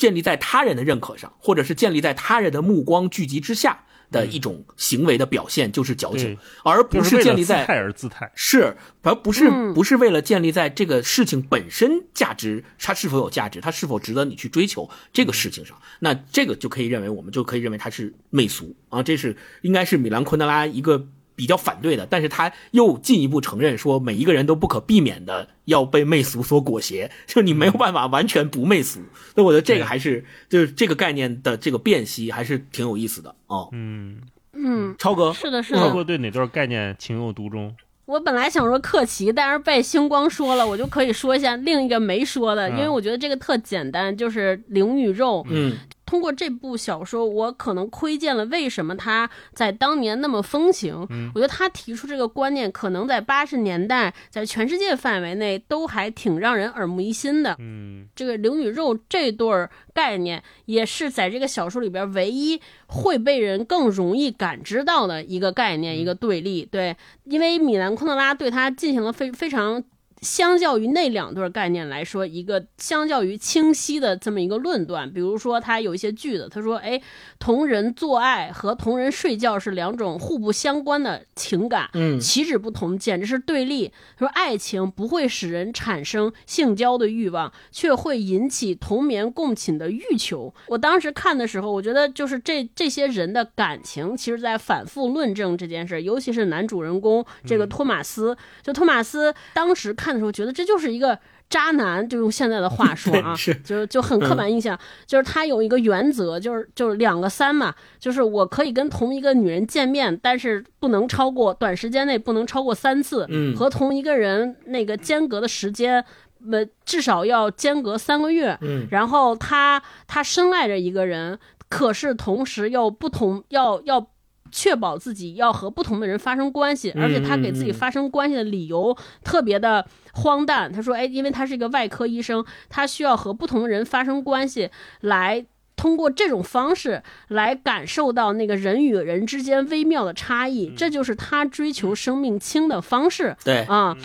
建立在他人的认可上，或者是建立在他人的目光聚集之下的一种行为的表现，就是矫情，而不是建立在姿态。是而不是不是为了建立在这个事情本身价值，它是否有价值，它是否值得你去追求这个事情上，那这个就可以认为我们就可以认为它是媚俗啊，这是应该是米兰昆德拉一个。比较反对的，但是他又进一步承认说，每一个人都不可避免的要被媚俗所裹挟，就你没有办法完全不媚俗。所以我觉得这个还是就是这个概念的这个辨析还是挺有意思的哦。嗯嗯，超哥是的，是的。超哥对哪段概念情有独钟？我本来想说克奇，但是被星光说了，我就可以说一下另一个没说的，因为我觉得这个特简单，就是灵与肉。嗯。通过这部小说，我可能窥见了为什么他在当年那么风行。我觉得他提出这个观念，可能在八十年代，在全世界范围内都还挺让人耳目一新的。嗯，这个灵与肉这对概念，也是在这个小说里边唯一会被人更容易感知到的一个概念，一个对立。对，因为米兰昆德拉对他进行了非非常。相较于那两对概念来说，一个相较于清晰的这么一个论断，比如说他有一些句子，他说：“哎，同人做爱和同人睡觉是两种互不相关的情感，嗯，岂止不同，简直是对立。他说爱情不会使人产生性交的欲望，却会引起同眠共寝的欲求。”我当时看的时候，我觉得就是这这些人的感情，其实在反复论证这件事，尤其是男主人公这个托马斯，就托马斯当时看。看的时候觉得这就是一个渣男，就用现在的话 说啊，是就就很刻板印象。就是他有一个原则，就是就是两个三嘛，就是我可以跟同一个女人见面，但是不能超过短时间内不能超过三次，嗯和同一个人那个间隔的时间，呃，至少要间隔三个月。嗯，然后他他深爱着一个人，可是同时又不同要要。确保自己要和不同的人发生关系，而且他给自己发生关系的理由特别的荒诞。他说：“哎，因为他是一个外科医生，他需要和不同的人发生关系，来通过这种方式来感受到那个人与人之间微妙的差异，这就是他追求生命轻的方式。”对啊，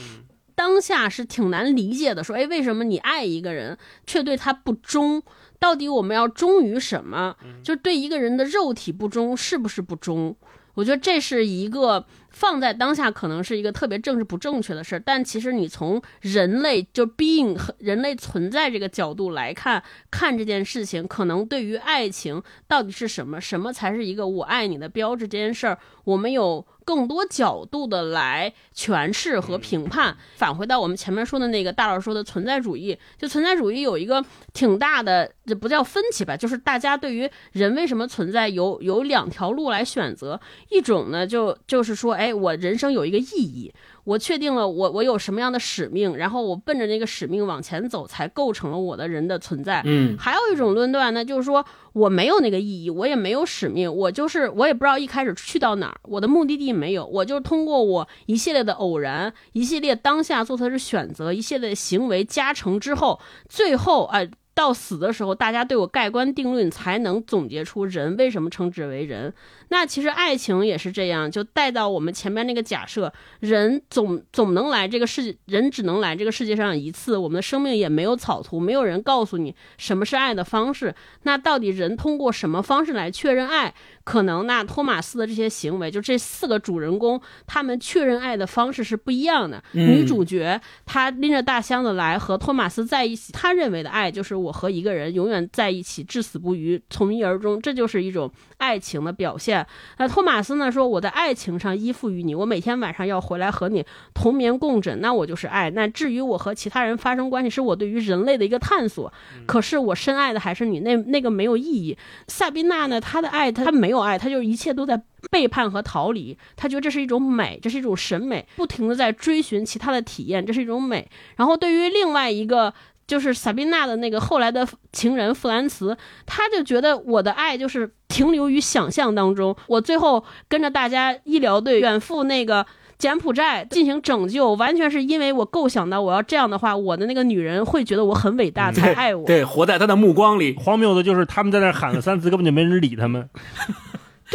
当下是挺难理解的。说：“哎，为什么你爱一个人却对他不忠？”到底我们要忠于什么？就是对一个人的肉体不忠，是不是不忠？我觉得这是一个放在当下可能是一个特别政治不正确的事儿，但其实你从人类就 being 和人类存在这个角度来看，看这件事情，可能对于爱情到底是什么，什么才是一个我爱你的标志这件事儿，我们有。更多角度的来诠释和评判，返回到我们前面说的那个大佬说的存在主义，就存在主义有一个挺大的，这不叫分歧吧，就是大家对于人为什么存在有有两条路来选择，一种呢就就是说，哎，我人生有一个意义。我确定了我我有什么样的使命，然后我奔着那个使命往前走，才构成了我的人的存在。嗯，还有一种论断呢，就是说我没有那个意义，我也没有使命，我就是我也不知道一开始去到哪儿，我的目的地没有，我就通过我一系列的偶然，一系列当下做的是选择，一系列的行为加成之后，最后啊。到死的时候，大家对我盖棺定论，才能总结出人为什么称之为人。那其实爱情也是这样，就带到我们前面那个假设：人总总能来这个世界，人只能来这个世界上一次。我们的生命也没有草图，没有人告诉你什么是爱的方式。那到底人通过什么方式来确认爱？可能那托马斯的这些行为，就这四个主人公，他们确认爱的方式是不一样的。女主角她拎着大箱子来和托马斯在一起，她认为的爱就是我和一个人永远在一起，至死不渝，从一而终，这就是一种爱情的表现。那托马斯呢说，我在爱情上依附于你，我每天晚上要回来和你同眠共枕，那我就是爱。那至于我和其他人发生关系，是我对于人类的一个探索。可是我深爱的还是你，那那个没有意义。萨宾娜呢，她的爱她没有。爱，她就是一切都在背叛和逃离。他觉得这是一种美，这是一种审美，不停的在追寻其他的体验，这是一种美。然后对于另外一个就是萨宾娜的那个后来的情人弗兰茨，他就觉得我的爱就是停留于想象当中，我最后跟着大家医疗队远赴那个。柬埔寨进行拯救，完全是因为我构想到我要这样的话，我的那个女人会觉得我很伟大才爱我。对，活在他的目光里。荒谬的就是他们在那喊了三次，根本就没人理他们。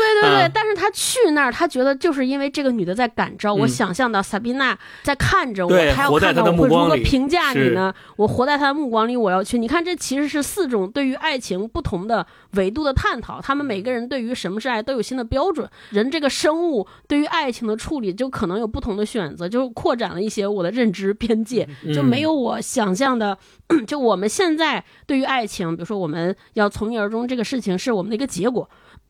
对对对，但是他去那儿，他觉得就是因为这个女的在感召，我想象到萨宾娜在看着我，她要看到我会如何评价你呢？我活在她的目光里，我要去。你看，这其实是四种对于爱情不同的维度的探讨。他们每个人对于什么是爱都有新的标准。人这个生物对于爱情的处理就可能有不同的选择，就扩展了一些我的认知边界，就没有我想象的。就我们现在对于爱情，比如说我们要从一而终这个事情，是我们的一个结果。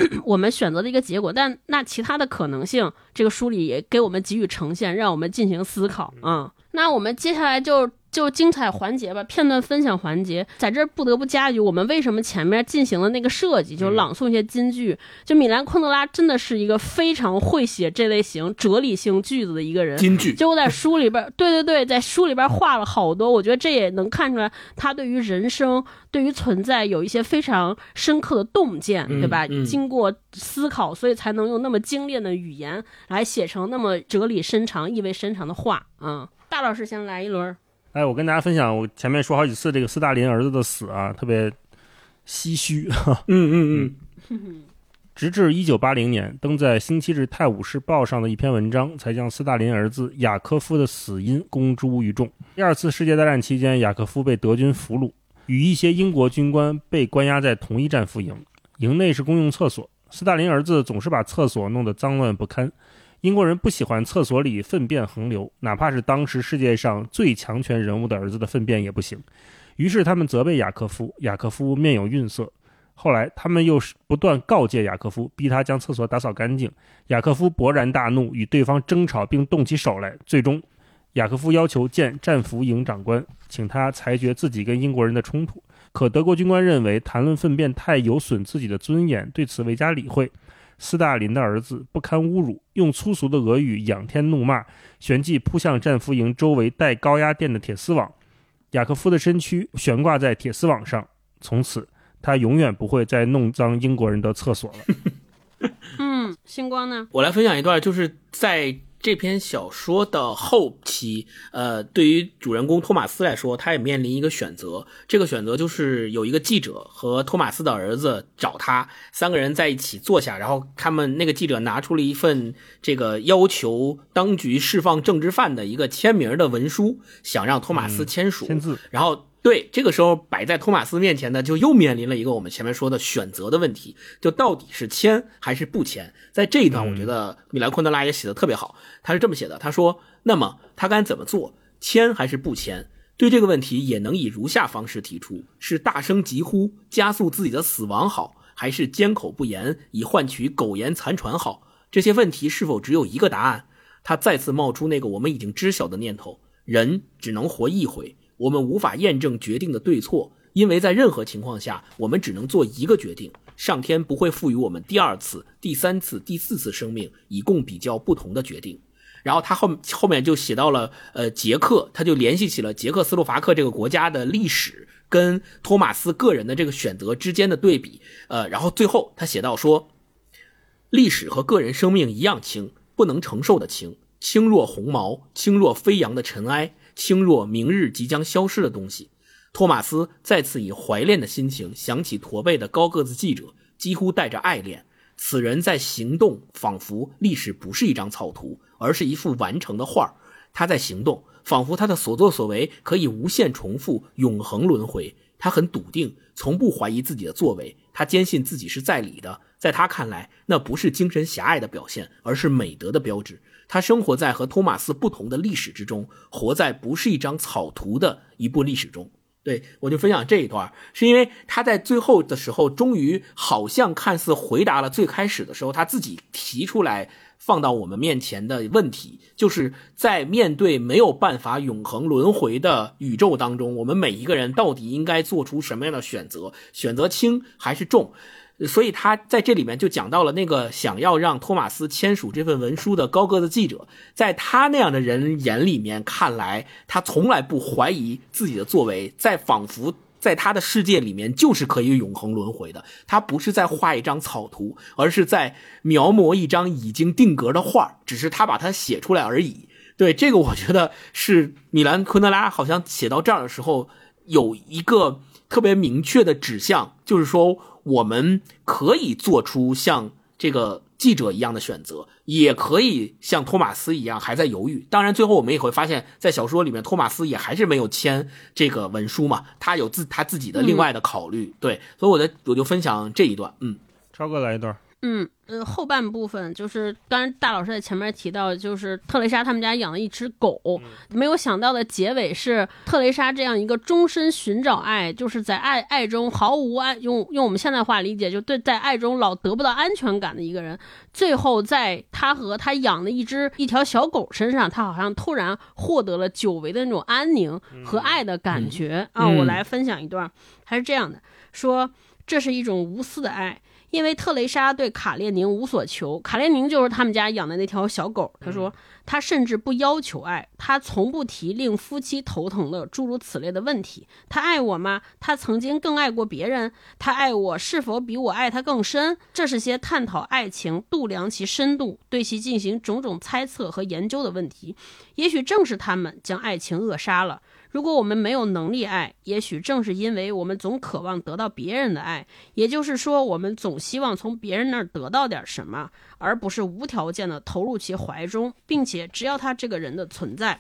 我们选择的一个结果，但那其他的可能性，这个书里也给我们给予呈现，让我们进行思考啊。那我们接下来就。就精彩环节吧，片段分享环节，在这儿不得不加一句，我们为什么前面进行了那个设计，就朗诵一些金句。就米兰昆德拉真的是一个非常会写这类型哲理性句子的一个人。金句。就我在书里边，对对对，在书里边画了好多，我觉得这也能看出来他对于人生、对于存在有一些非常深刻的洞见，对吧？经过思考，所以才能用那么精炼的语言来写成那么哲理深长、意味深长的话。嗯，大老师先来一轮。哎，我跟大家分享，我前面说好几次这个斯大林儿子的死啊，特别唏嘘。嗯嗯嗯。直至一九八零年，登在《星期日泰晤士报》上的一篇文章，才将斯大林儿子雅科夫的死因公诸于众。第二次世界大战期间，雅科夫被德军俘虏，与一些英国军官被关押在同一战俘营，营内是公用厕所。斯大林儿子总是把厕所弄得脏乱不堪。英国人不喜欢厕所里粪便横流，哪怕是当时世界上最强权人物的儿子的粪便也不行。于是他们责备雅科夫，雅科夫面有愠色。后来他们又是不断告诫雅科夫，逼他将厕所打扫干净。雅科夫勃然大怒，与对方争吵，并动起手来。最终，雅科夫要求见战俘营长官，请他裁决自己跟英国人的冲突。可德国军官认为谈论粪便太有损自己的尊严，对此未加理会。斯大林的儿子不堪侮辱，用粗俗的俄语仰天怒骂，旋即扑向战俘营周围带高压电的铁丝网。雅科夫的身躯悬挂在铁丝网上，从此他永远不会再弄脏英国人的厕所了。嗯，星光呢？我来分享一段，就是在。这篇小说的后期，呃，对于主人公托马斯来说，他也面临一个选择。这个选择就是有一个记者和托马斯的儿子找他，三个人在一起坐下，然后他们那个记者拿出了一份这个要求当局释放政治犯的一个签名的文书，想让托马斯签署，签字，然后。对，这个时候摆在托马斯面前的，就又面临了一个我们前面说的选择的问题，就到底是签还是不签。在这一段，我觉得米兰昆德拉也写的特别好，他是这么写的：他说，那么他该怎么做，签还是不签？对这个问题，也能以如下方式提出：是大声疾呼，加速自己的死亡好，还是缄口不言，以换取苟延残喘好？这些问题是否只有一个答案？他再次冒出那个我们已经知晓的念头：人只能活一回。我们无法验证决定的对错，因为在任何情况下，我们只能做一个决定。上天不会赋予我们第二次、第三次、第四次生命，以供比较不同的决定。然后他后后面就写到了，呃，捷克，他就联系起了捷克斯洛伐克这个国家的历史跟托马斯个人的这个选择之间的对比。呃，然后最后他写到说，历史和个人生命一样轻，不能承受的轻，轻若鸿毛，轻若飞扬的尘埃。轻若明日即将消失的东西，托马斯再次以怀恋的心情想起驼背的高个子记者，几乎带着爱恋。此人在行动，仿佛历史不是一张草图，而是一幅完成的画他在行动，仿佛他的所作所为可以无限重复，永恒轮回。他很笃定，从不怀疑自己的作为。他坚信自己是在理的。在他看来，那不是精神狭隘的表现，而是美德的标志。他生活在和托马斯不同的历史之中，活在不是一张草图的一部历史中。对我就分享这一段，是因为他在最后的时候，终于好像看似回答了最开始的时候他自己提出来放到我们面前的问题，就是在面对没有办法永恒轮回的宇宙当中，我们每一个人到底应该做出什么样的选择？选择轻还是重？所以他在这里面就讲到了那个想要让托马斯签署这份文书的高个子记者，在他那样的人眼里面看来，他从来不怀疑自己的作为，在仿佛在他的世界里面就是可以永恒轮回的。他不是在画一张草图，而是在描摹一张已经定格的画，只是他把它写出来而已。对这个，我觉得是米兰昆德拉好像写到这儿的时候有一个特别明确的指向，就是说。我们可以做出像这个记者一样的选择，也可以像托马斯一样还在犹豫。当然，最后我们也会发现，在小说里面，托马斯也还是没有签这个文书嘛，他有自他自己的另外的考虑。对，所以我的我就分享这一段。嗯，超哥来一段。嗯。呃，后半部分就是刚才大老师在前面提到，就是特蕾莎他们家养了一只狗，没有想到的结尾是特蕾莎这样一个终身寻找爱，就是在爱爱中毫无安，用用我们现代话理解，就对在爱中老得不到安全感的一个人，最后在他和他养的一只一条小狗身上，他好像突然获得了久违的那种安宁和爱的感觉啊！我来分享一段，还是这样的，说这是一种无私的爱。因为特蕾莎对卡列宁无所求，卡列宁就是他们家养的那条小狗。他说，他甚至不要求爱，他从不提令夫妻头疼的诸如此类的问题。他爱我吗？他曾经更爱过别人。他爱我是否比我爱他更深？这是些探讨爱情、度量其深度、对其进行种种猜测和研究的问题。也许正是他们将爱情扼杀了。如果我们没有能力爱，也许正是因为我们总渴望得到别人的爱，也就是说，我们总希望从别人那儿得到点什么，而不是无条件的投入其怀中，并且只要他这个人的存在。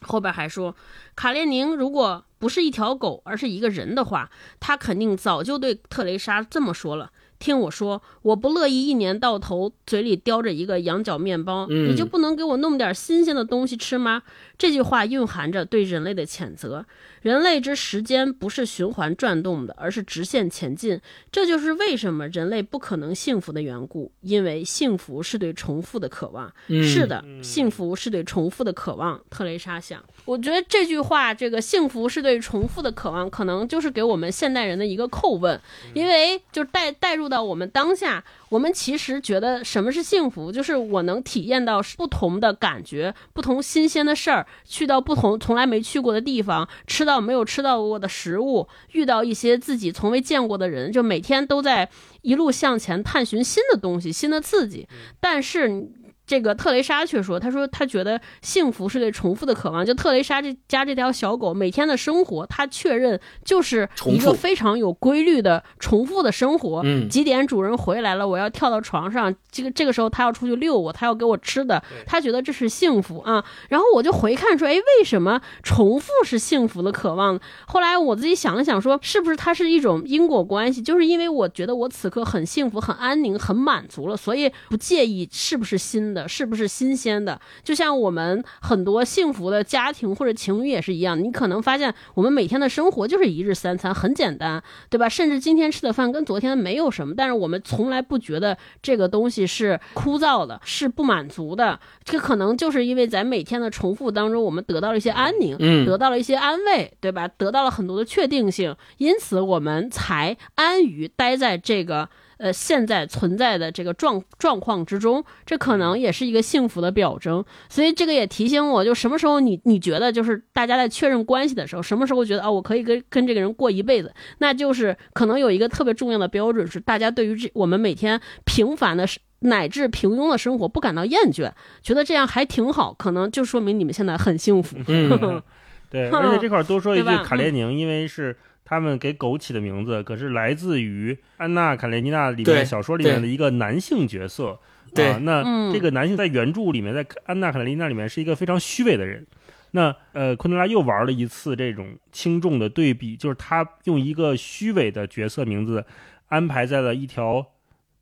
后边还说，卡列宁如果不是一条狗，而是一个人的话，他肯定早就对特蕾莎这么说了。听我说，我不乐意一年到头嘴里叼着一个羊角面包，你就不能给我弄点新鲜的东西吃吗？这句话蕴含着对人类的谴责。人类之时间不是循环转动的，而是直线前进。这就是为什么人类不可能幸福的缘故，因为幸福是对重复的渴望。是的，幸福是对重复的渴望。特蕾莎想，我觉得这句话，这个幸福是对重复的渴望，可能就是给我们现代人的一个叩问，因为就带带入到我们当下。我们其实觉得什么是幸福，就是我能体验到不同的感觉，不同新鲜的事儿，去到不同从来没去过的地方，吃到没有吃到过的食物，遇到一些自己从未见过的人，就每天都在一路向前探寻新的东西、新的刺激。但是。这个特蕾莎却说：“她说她觉得幸福是对重复的渴望。就特蕾莎这家这条小狗每天的生活，她确认就是一个非常有规律的重复的生活。几点主人回来了，我要跳到床上。这个这个时候他要出去遛我，他要给我吃的。他觉得这是幸福啊。然后我就回看说，哎，为什么重复是幸福的渴望？后来我自己想了想，说是不是它是一种因果关系？就是因为我觉得我此刻很幸福、很安宁、很满足了，所以不介意是不是新的。”是不是新鲜的？就像我们很多幸福的家庭或者情侣也是一样，你可能发现我们每天的生活就是一日三餐，很简单，对吧？甚至今天吃的饭跟昨天没有什么，但是我们从来不觉得这个东西是枯燥的，是不满足的。这可能就是因为在每天的重复当中，我们得到了一些安宁，嗯，得到了一些安慰，对吧？得到了很多的确定性，因此我们才安于待在这个。呃，现在存在的这个状状况之中，这可能也是一个幸福的表征。所以这个也提醒我，就什么时候你你觉得就是大家在确认关系的时候，什么时候觉得啊，我可以跟跟这个人过一辈子，那就是可能有一个特别重要的标准是，大家对于这我们每天平凡的乃至平庸的生活不感到厌倦，觉得这样还挺好，可能就说明你们现在很幸福。嗯，对，而且这块多说一句，卡列宁，因为是。他们给狗起的名字可是来自于《安娜·卡列尼娜》里面小说里面的一个男性角色。对，那这个男性在原著里面，在《安娜·卡列尼娜》里面是一个非常虚伪的人。那呃，昆德拉又玩了一次这种轻重的对比，就是他用一个虚伪的角色名字安排在了一条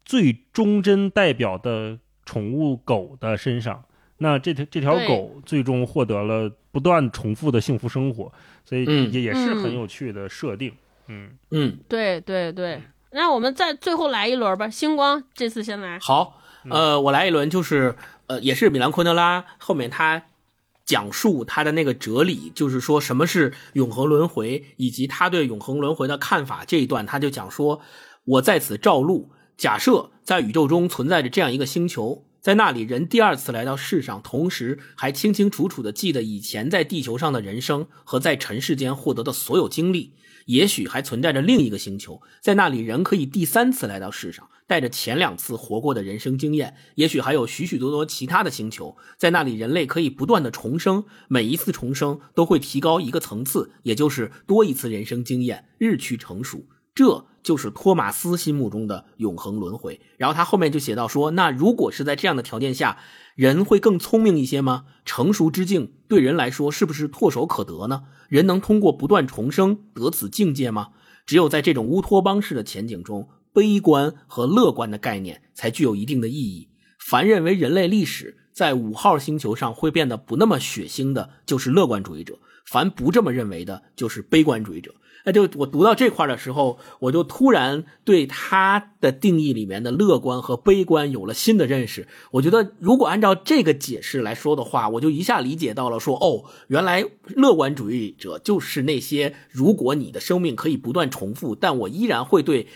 最忠贞代表的宠物狗的身上。那这条这条狗最终获得了不断重复的幸福生活。所以也也是很有趣的设定，嗯嗯，对对对，那我们再最后来一轮吧，星光这次先来。好，呃，我来一轮，就是呃，也是米兰昆德拉后面他讲述他的那个哲理，就是说什么是永恒轮回，以及他对永恒轮回的看法这一段，他就讲说，我在此照录，假设在宇宙中存在着这样一个星球。在那里，人第二次来到世上，同时还清清楚楚地记得以前在地球上的人生和在尘世间获得的所有经历。也许还存在着另一个星球，在那里人可以第三次来到世上，带着前两次活过的人生经验。也许还有许许多多其他的星球，在那里人类可以不断的重生，每一次重生都会提高一个层次，也就是多一次人生经验，日趋成熟。这。就是托马斯心目中的永恒轮回。然后他后面就写到说：“那如果是在这样的条件下，人会更聪明一些吗？成熟之境对人来说是不是唾手可得呢？人能通过不断重生得此境界吗？只有在这种乌托邦式的前景中，悲观和乐观的概念才具有一定的意义。凡认为人类历史在五号星球上会变得不那么血腥的，就是乐观主义者；凡不这么认为的，就是悲观主义者。”那就我读到这块的时候，我就突然对他的定义里面的乐观和悲观有了新的认识。我觉得，如果按照这个解释来说的话，我就一下理解到了，说哦，原来乐观主义者就是那些如果你的生命可以不断重复，但我依然会对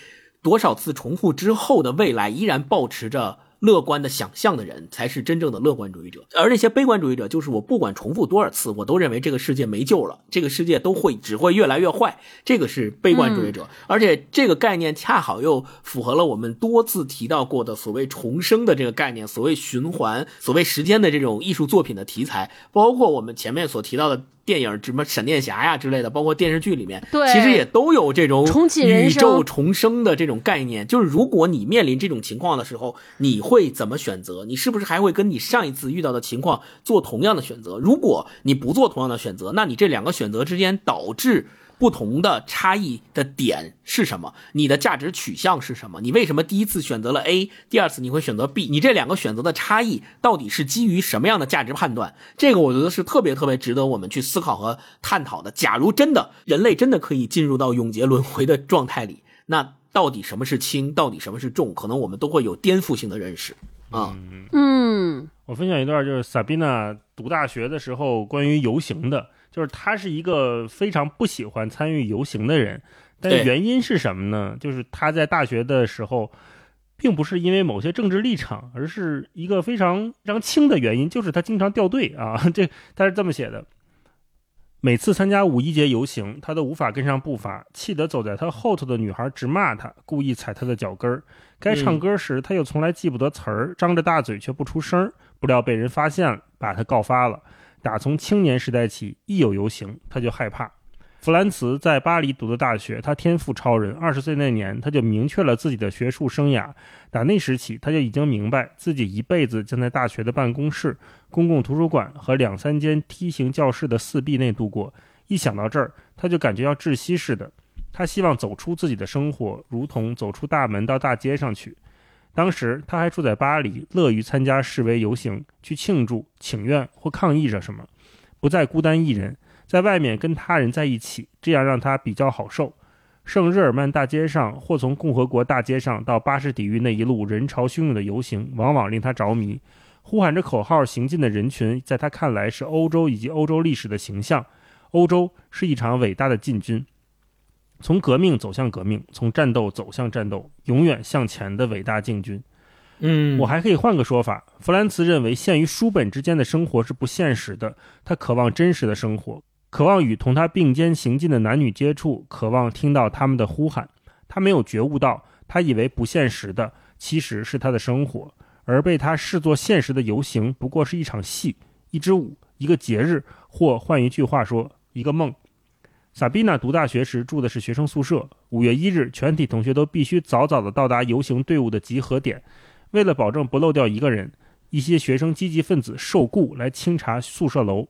多少次重复之后的未来依然保持着。乐观的想象的人才是真正的乐观主义者，而那些悲观主义者就是我不管重复多少次，我都认为这个世界没救了，这个世界都会只会越来越坏。这个是悲观主义者，而且这个概念恰好又符合了我们多次提到过的所谓重生的这个概念，所谓循环，所谓时间的这种艺术作品的题材，包括我们前面所提到的。电影什么闪电侠呀之类的，包括电视剧里面，其实也都有这种宇宙重生的这种概念。就是如果你面临这种情况的时候，你会怎么选择？你是不是还会跟你上一次遇到的情况做同样的选择？如果你不做同样的选择，那你这两个选择之间导致。不同的差异的点是什么？你的价值取向是什么？你为什么第一次选择了 A，第二次你会选择 B？你这两个选择的差异到底是基于什么样的价值判断？这个我觉得是特别特别值得我们去思考和探讨的。假如真的人类真的可以进入到永劫轮回的状态里，那到底什么是轻，到底什么是重？可能我们都会有颠覆性的认识啊。嗯，我分享一段，就是萨宾娜读大学的时候关于游行的。就是他是一个非常不喜欢参与游行的人，但原因是什么呢？就是他在大学的时候，并不是因为某些政治立场，而是一个非常非常轻的原因，就是他经常掉队啊。这他是这么写的：每次参加五一节游行，他都无法跟上步伐，气得走在他后头的女孩直骂他，故意踩他的脚跟儿。该唱歌时，他又从来记不得词儿，张着大嘴却不出声，不料被人发现了，把他告发了。打从青年时代起，一有游行他就害怕。弗兰茨在巴黎读的大学，他天赋超人。二十岁那年，他就明确了自己的学术生涯。打那时起，他就已经明白自己一辈子将在大学的办公室、公共图书馆和两三间梯形教室的四壁内度过。一想到这儿，他就感觉要窒息似的。他希望走出自己的生活，如同走出大门到大街上去。当时他还住在巴黎，乐于参加示威游行，去庆祝、请愿或抗议着什么，不再孤单一人，在外面跟他人在一起，这样让他比较好受。圣日耳曼大街上或从共和国大街上到巴士底狱那一路人潮汹涌的游行，往往令他着迷。呼喊着口号行进的人群，在他看来是欧洲以及欧洲历史的形象。欧洲是一场伟大的进军。从革命走向革命，从战斗走向战斗，永远向前的伟大进军。嗯，我还可以换个说法。弗兰茨认为，限于书本之间的生活是不现实的。他渴望真实的生活，渴望与同他并肩行进的男女接触，渴望听到他们的呼喊。他没有觉悟到，他以为不现实的其实是他的生活，而被他视作现实的游行不过是一场戏、一支舞、一个节日，或换一句话说，一个梦。萨宾娜读大学时住的是学生宿舍。五月一日，全体同学都必须早早地到达游行队伍的集合点。为了保证不漏掉一个人，一些学生积极分子受雇来清查宿舍楼。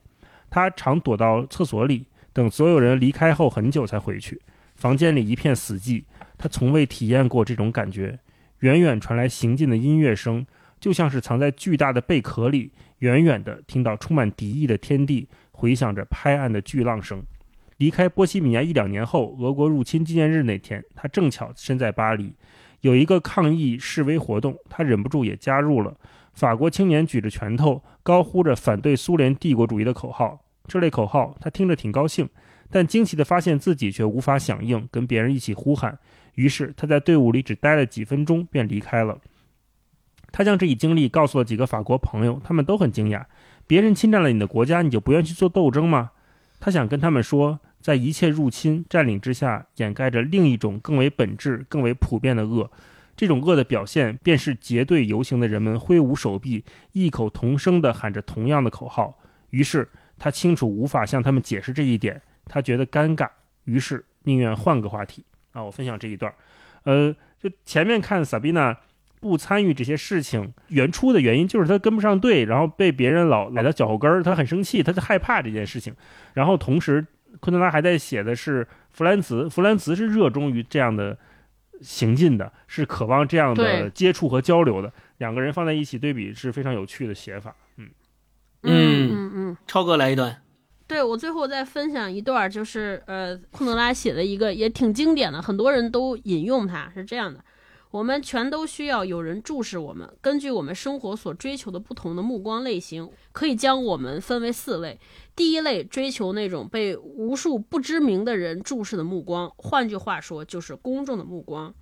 他常躲到厕所里，等所有人离开后很久才回去。房间里一片死寂，他从未体验过这种感觉。远远传来行进的音乐声，就像是藏在巨大的贝壳里，远远地听到充满敌意的天地回响着拍岸的巨浪声。离开波西米亚一两年后，俄国入侵纪念日那天，他正巧身在巴黎，有一个抗议示威活动，他忍不住也加入了。法国青年举着拳头，高呼着反对苏联帝国主义的口号。这类口号他听着挺高兴，但惊奇地发现自己却无法响应，跟别人一起呼喊。于是他在队伍里只待了几分钟便离开了。他将这一经历告诉了几个法国朋友，他们都很惊讶。别人侵占了你的国家，你就不愿去做斗争吗？他想跟他们说，在一切入侵占领之下，掩盖着另一种更为本质、更为普遍的恶。这种恶的表现，便是结队游行的人们挥舞手臂，异口同声地喊着同样的口号。于是他清楚无法向他们解释这一点，他觉得尴尬，于是宁愿换个话题。啊，我分享这一段。呃，就前面看萨宾娜不参与这些事情，原初的原因就是他跟不上队，然后被别人老踩到脚后跟儿，他很生气，他就害怕这件事情。然后同时，昆德拉还在写的是弗兰茨，弗兰茨是热衷于这样的。行进的是渴望这样的接触和交流的两个人放在一起对比是非常有趣的写法。嗯嗯嗯嗯，超哥来一段。对我最后再分享一段，就是呃，昆德拉写的一个也挺经典的，很多人都引用他，是这样的。我们全都需要有人注视我们。根据我们生活所追求的不同的目光类型，可以将我们分为四类。第一类追求那种被无数不知名的人注视的目光，换句话说就是公众的目光。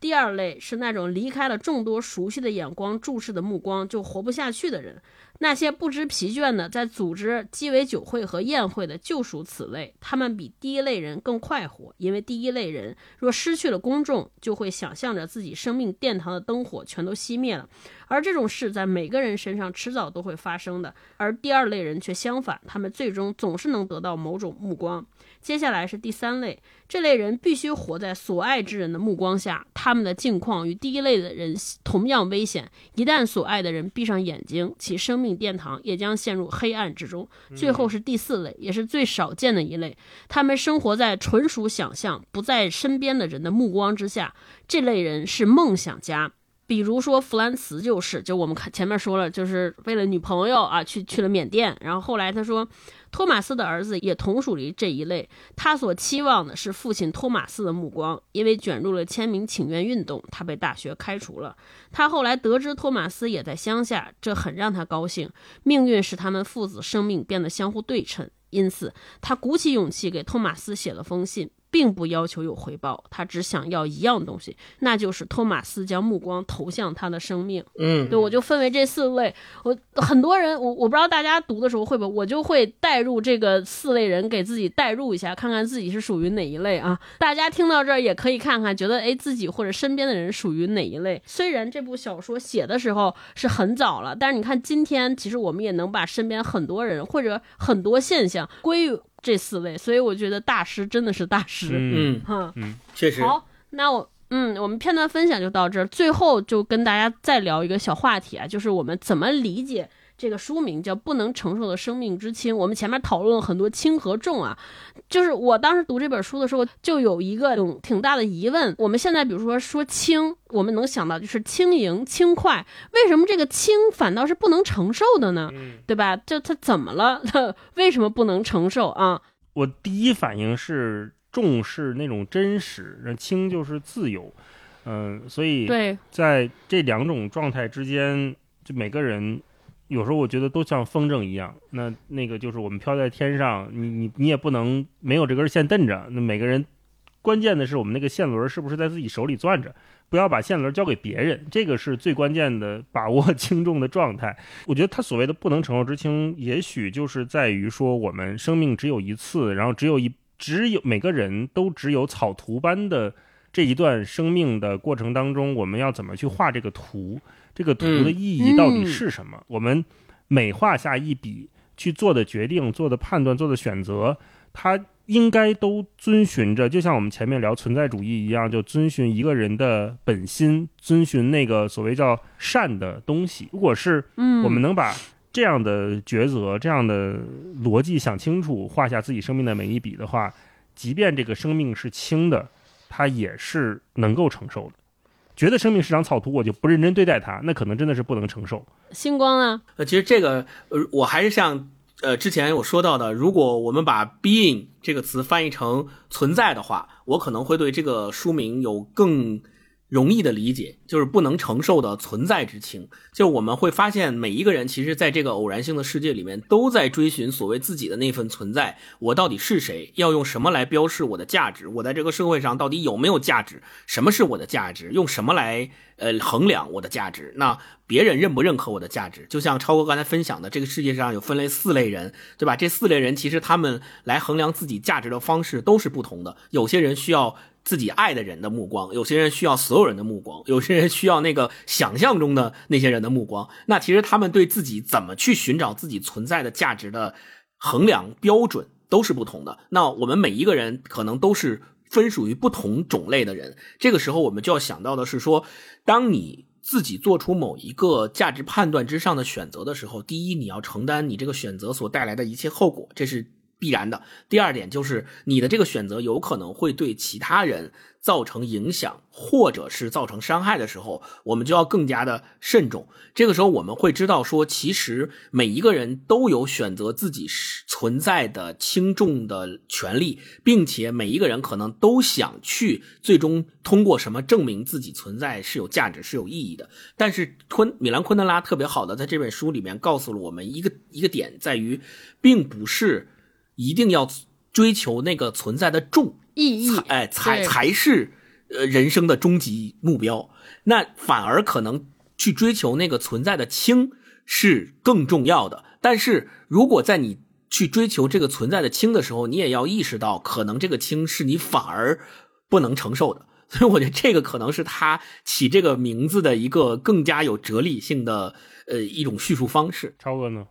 第二类是那种离开了众多熟悉的眼光注视的目光就活不下去的人。那些不知疲倦的在组织鸡尾酒会和宴会的，就属此类。他们比第一类人更快活，因为第一类人若失去了公众，就会想象着自己生命殿堂的灯火全都熄灭了。而这种事在每个人身上迟早都会发生的。而第二类人却相反，他们最终总是能得到某种目光。接下来是第三类，这类人必须活在所爱之人的目光下，他们的境况与第一类的人同样危险。一旦所爱的人闭上眼睛，其生命殿堂也将陷入黑暗之中。最后是第四类，也是最少见的一类，他们生活在纯属想象、不在身边的人的目光之下。这类人是梦想家。比如说弗兰茨就是，就我们看前面说了，就是为了女朋友啊去去了缅甸，然后后来他说，托马斯的儿子也同属于这一类，他所期望的是父亲托马斯的目光，因为卷入了签名请愿运动，他被大学开除了。他后来得知托马斯也在乡下，这很让他高兴，命运使他们父子生命变得相互对称，因此他鼓起勇气给托马斯写了封信。并不要求有回报，他只想要一样东西，那就是托马斯将目光投向他的生命。嗯，对我就分为这四类。我很多人，我我不知道大家读的时候会不会，我就会带入这个四类人，给自己代入一下，看看自己是属于哪一类啊。大家听到这儿也可以看看，觉得哎自己或者身边的人属于哪一类。虽然这部小说写的时候是很早了，但是你看今天，其实我们也能把身边很多人或者很多现象归于。这四位，所以我觉得大师真的是大师。嗯哈，嗯，确实。好，那我嗯，我们片段分享就到这儿，最后就跟大家再聊一个小话题啊，就是我们怎么理解。这个书名叫《不能承受的生命之轻》。我们前面讨论了很多轻和重啊，就是我当时读这本书的时候，就有一个挺大的疑问。我们现在比如说说轻，我们能想到就是轻盈、轻快，为什么这个轻反倒是不能承受的呢？对吧？就它怎么了？它 为什么不能承受啊？我第一反应是重视那种真实，轻就是自由。嗯，所以对，在这两种状态之间，就每个人。有时候我觉得都像风筝一样，那那个就是我们飘在天上，你你你也不能没有这根线蹬着。那每个人，关键的是我们那个线轮是不是在自己手里攥着，不要把线轮交给别人，这个是最关键的把握 轻重的状态。我觉得他所谓的不能承受之轻，也许就是在于说我们生命只有一次，然后只有一只有每个人都只有草图般的这一段生命的过程当中，我们要怎么去画这个图？这个图的意义到底是什么？我们每画下一笔去做的决定、做的判断、做的选择，它应该都遵循着，就像我们前面聊存在主义一样，就遵循一个人的本心，遵循那个所谓叫善的东西。如果是我们能把这样的抉择、这样的逻辑想清楚，画下自己生命的每一笔的话，即便这个生命是轻的，它也是能够承受的。觉得生命是场草图，我就不认真对待它，那可能真的是不能承受。星光啊，呃，其实这个，呃，我还是像，呃，之前我说到的，如果我们把 being 这个词翻译成存在的话，我可能会对这个书名有更容易的理解，就是不能承受的存在之轻。就我们会发现，每一个人其实在这个偶然性的世界里面，都在追寻所谓自己的那份存在。我到底是谁？要用什么来标示我的价值？我在这个社会上到底有没有价值？什么是我的价值？用什么来呃衡量我的价值？那别人认不认可我的价值？就像超哥刚才分享的，这个世界上有分类四类人，对吧？这四类人其实他们来衡量自己价值的方式都是不同的。有些人需要。自己爱的人的目光，有些人需要所有人的目光，有些人需要那个想象中的那些人的目光。那其实他们对自己怎么去寻找自己存在的价值的衡量标准都是不同的。那我们每一个人可能都是分属于不同种类的人。这个时候，我们就要想到的是说，当你自己做出某一个价值判断之上的选择的时候，第一，你要承担你这个选择所带来的一切后果，这是。必然的。第二点就是，你的这个选择有可能会对其他人造成影响，或者是造成伤害的时候，我们就要更加的慎重。这个时候，我们会知道说，其实每一个人都有选择自己存在的轻重的权利，并且每一个人可能都想去最终通过什么证明自己存在是有价值、是有意义的。但是，昆米兰昆德拉特别好的在这本书里面告诉了我们一个一个点，在于，并不是。一定要追求那个存在的重意义，哎，才才是呃人生的终极目标。那反而可能去追求那个存在的轻是更重要的。但是如果在你去追求这个存在的轻的时候，你也要意识到，可能这个轻是你反而不能承受的。所以我觉得这个可能是他起这个名字的一个更加有哲理性的呃一种叙述方式。超哥呢？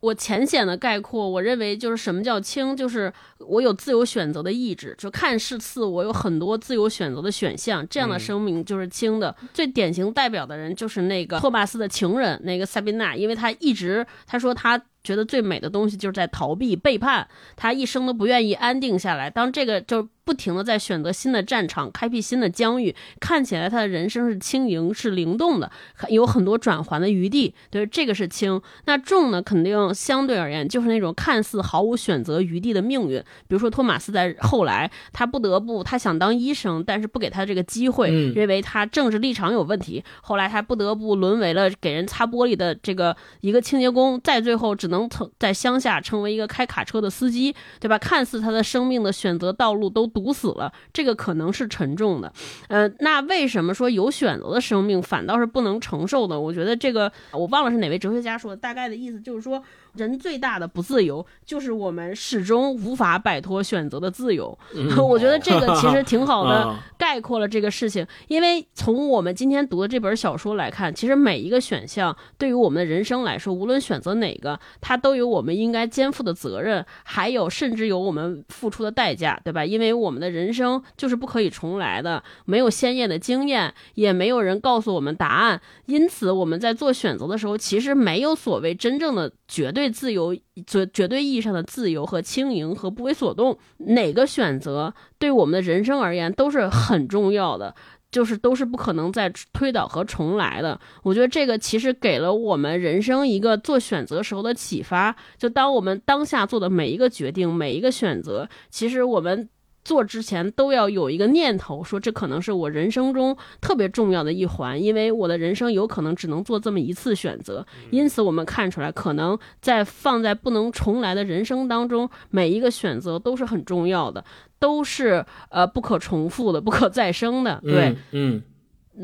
我浅显的概括，我认为就是什么叫轻，就是我有自由选择的意志，就看似我有很多自由选择的选项，这样的生命就是轻的。最典型代表的人就是那个托马斯的情人，那个塞宾娜，因为他一直他说他。觉得最美的东西就是在逃避背叛，他一生都不愿意安定下来。当这个就不停的在选择新的战场，开辟新的疆域，看起来他的人生是轻盈，是灵动的，有很多转环的余地。对，这个是轻。那重呢？肯定相对而言就是那种看似毫无选择余地的命运。比如说托马斯在后来，他不得不，他想当医生，但是不给他这个机会，认为他政治立场有问题。后来他不得不沦为了给人擦玻璃的这个一个清洁工，再最后只能。能在乡下成为一个开卡车的司机，对吧？看似他的生命的选择道路都堵死了，这个可能是沉重的。呃，那为什么说有选择的生命反倒是不能承受的？我觉得这个我忘了是哪位哲学家说的，大概的意思就是说。人最大的不自由，就是我们始终无法摆脱选择的自由。我觉得这个其实挺好的，概括了这个事情。因为从我们今天读的这本小说来看，其实每一个选项对于我们的人生来说，无论选择哪个，它都有我们应该肩负的责任，还有甚至有我们付出的代价，对吧？因为我们的人生就是不可以重来的，没有鲜艳的经验，也没有人告诉我们答案。因此，我们在做选择的时候，其实没有所谓真正的绝对。自由，绝绝对意义上的自由和轻盈和不为所动，哪个选择对我们的人生而言都是很重要的，就是都是不可能再推倒和重来的。我觉得这个其实给了我们人生一个做选择时候的启发，就当我们当下做的每一个决定、每一个选择，其实我们。做之前都要有一个念头，说这可能是我人生中特别重要的一环，因为我的人生有可能只能做这么一次选择。因此，我们看出来，可能在放在不能重来的人生当中，每一个选择都是很重要的，都是呃不可重复的、不可再生的。对，嗯。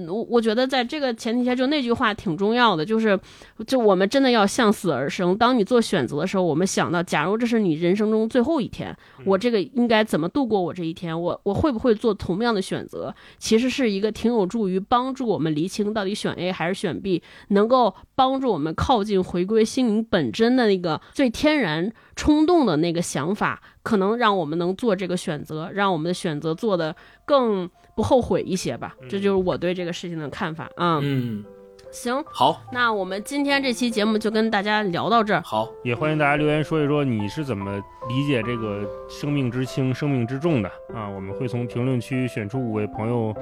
我我觉得在这个前提下，就那句话挺重要的，就是，就我们真的要向死而生。当你做选择的时候，我们想到，假如这是你人生中最后一天，我这个应该怎么度过我这一天？我我会不会做同样的选择？其实是一个挺有助于帮助我们厘清到底选 A 还是选 B，能够帮助我们靠近回归心灵本真的那个最天然冲动的那个想法，可能让我们能做这个选择，让我们的选择做的更。不后悔一些吧，这就是我对这个事情的看法啊。嗯，行，好，那我们今天这期节目就跟大家聊到这儿。好，也欢迎大家留言说一说你是怎么理解这个生命之轻、生命之重的啊。我们会从评论区选出五位朋友，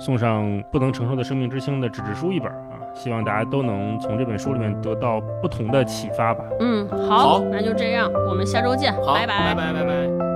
送上《不能承受的生命之轻》的纸质书一本啊。希望大家都能从这本书里面得到不同的启发吧。嗯，好，那就这样，我们下周见，拜拜，拜拜，拜拜。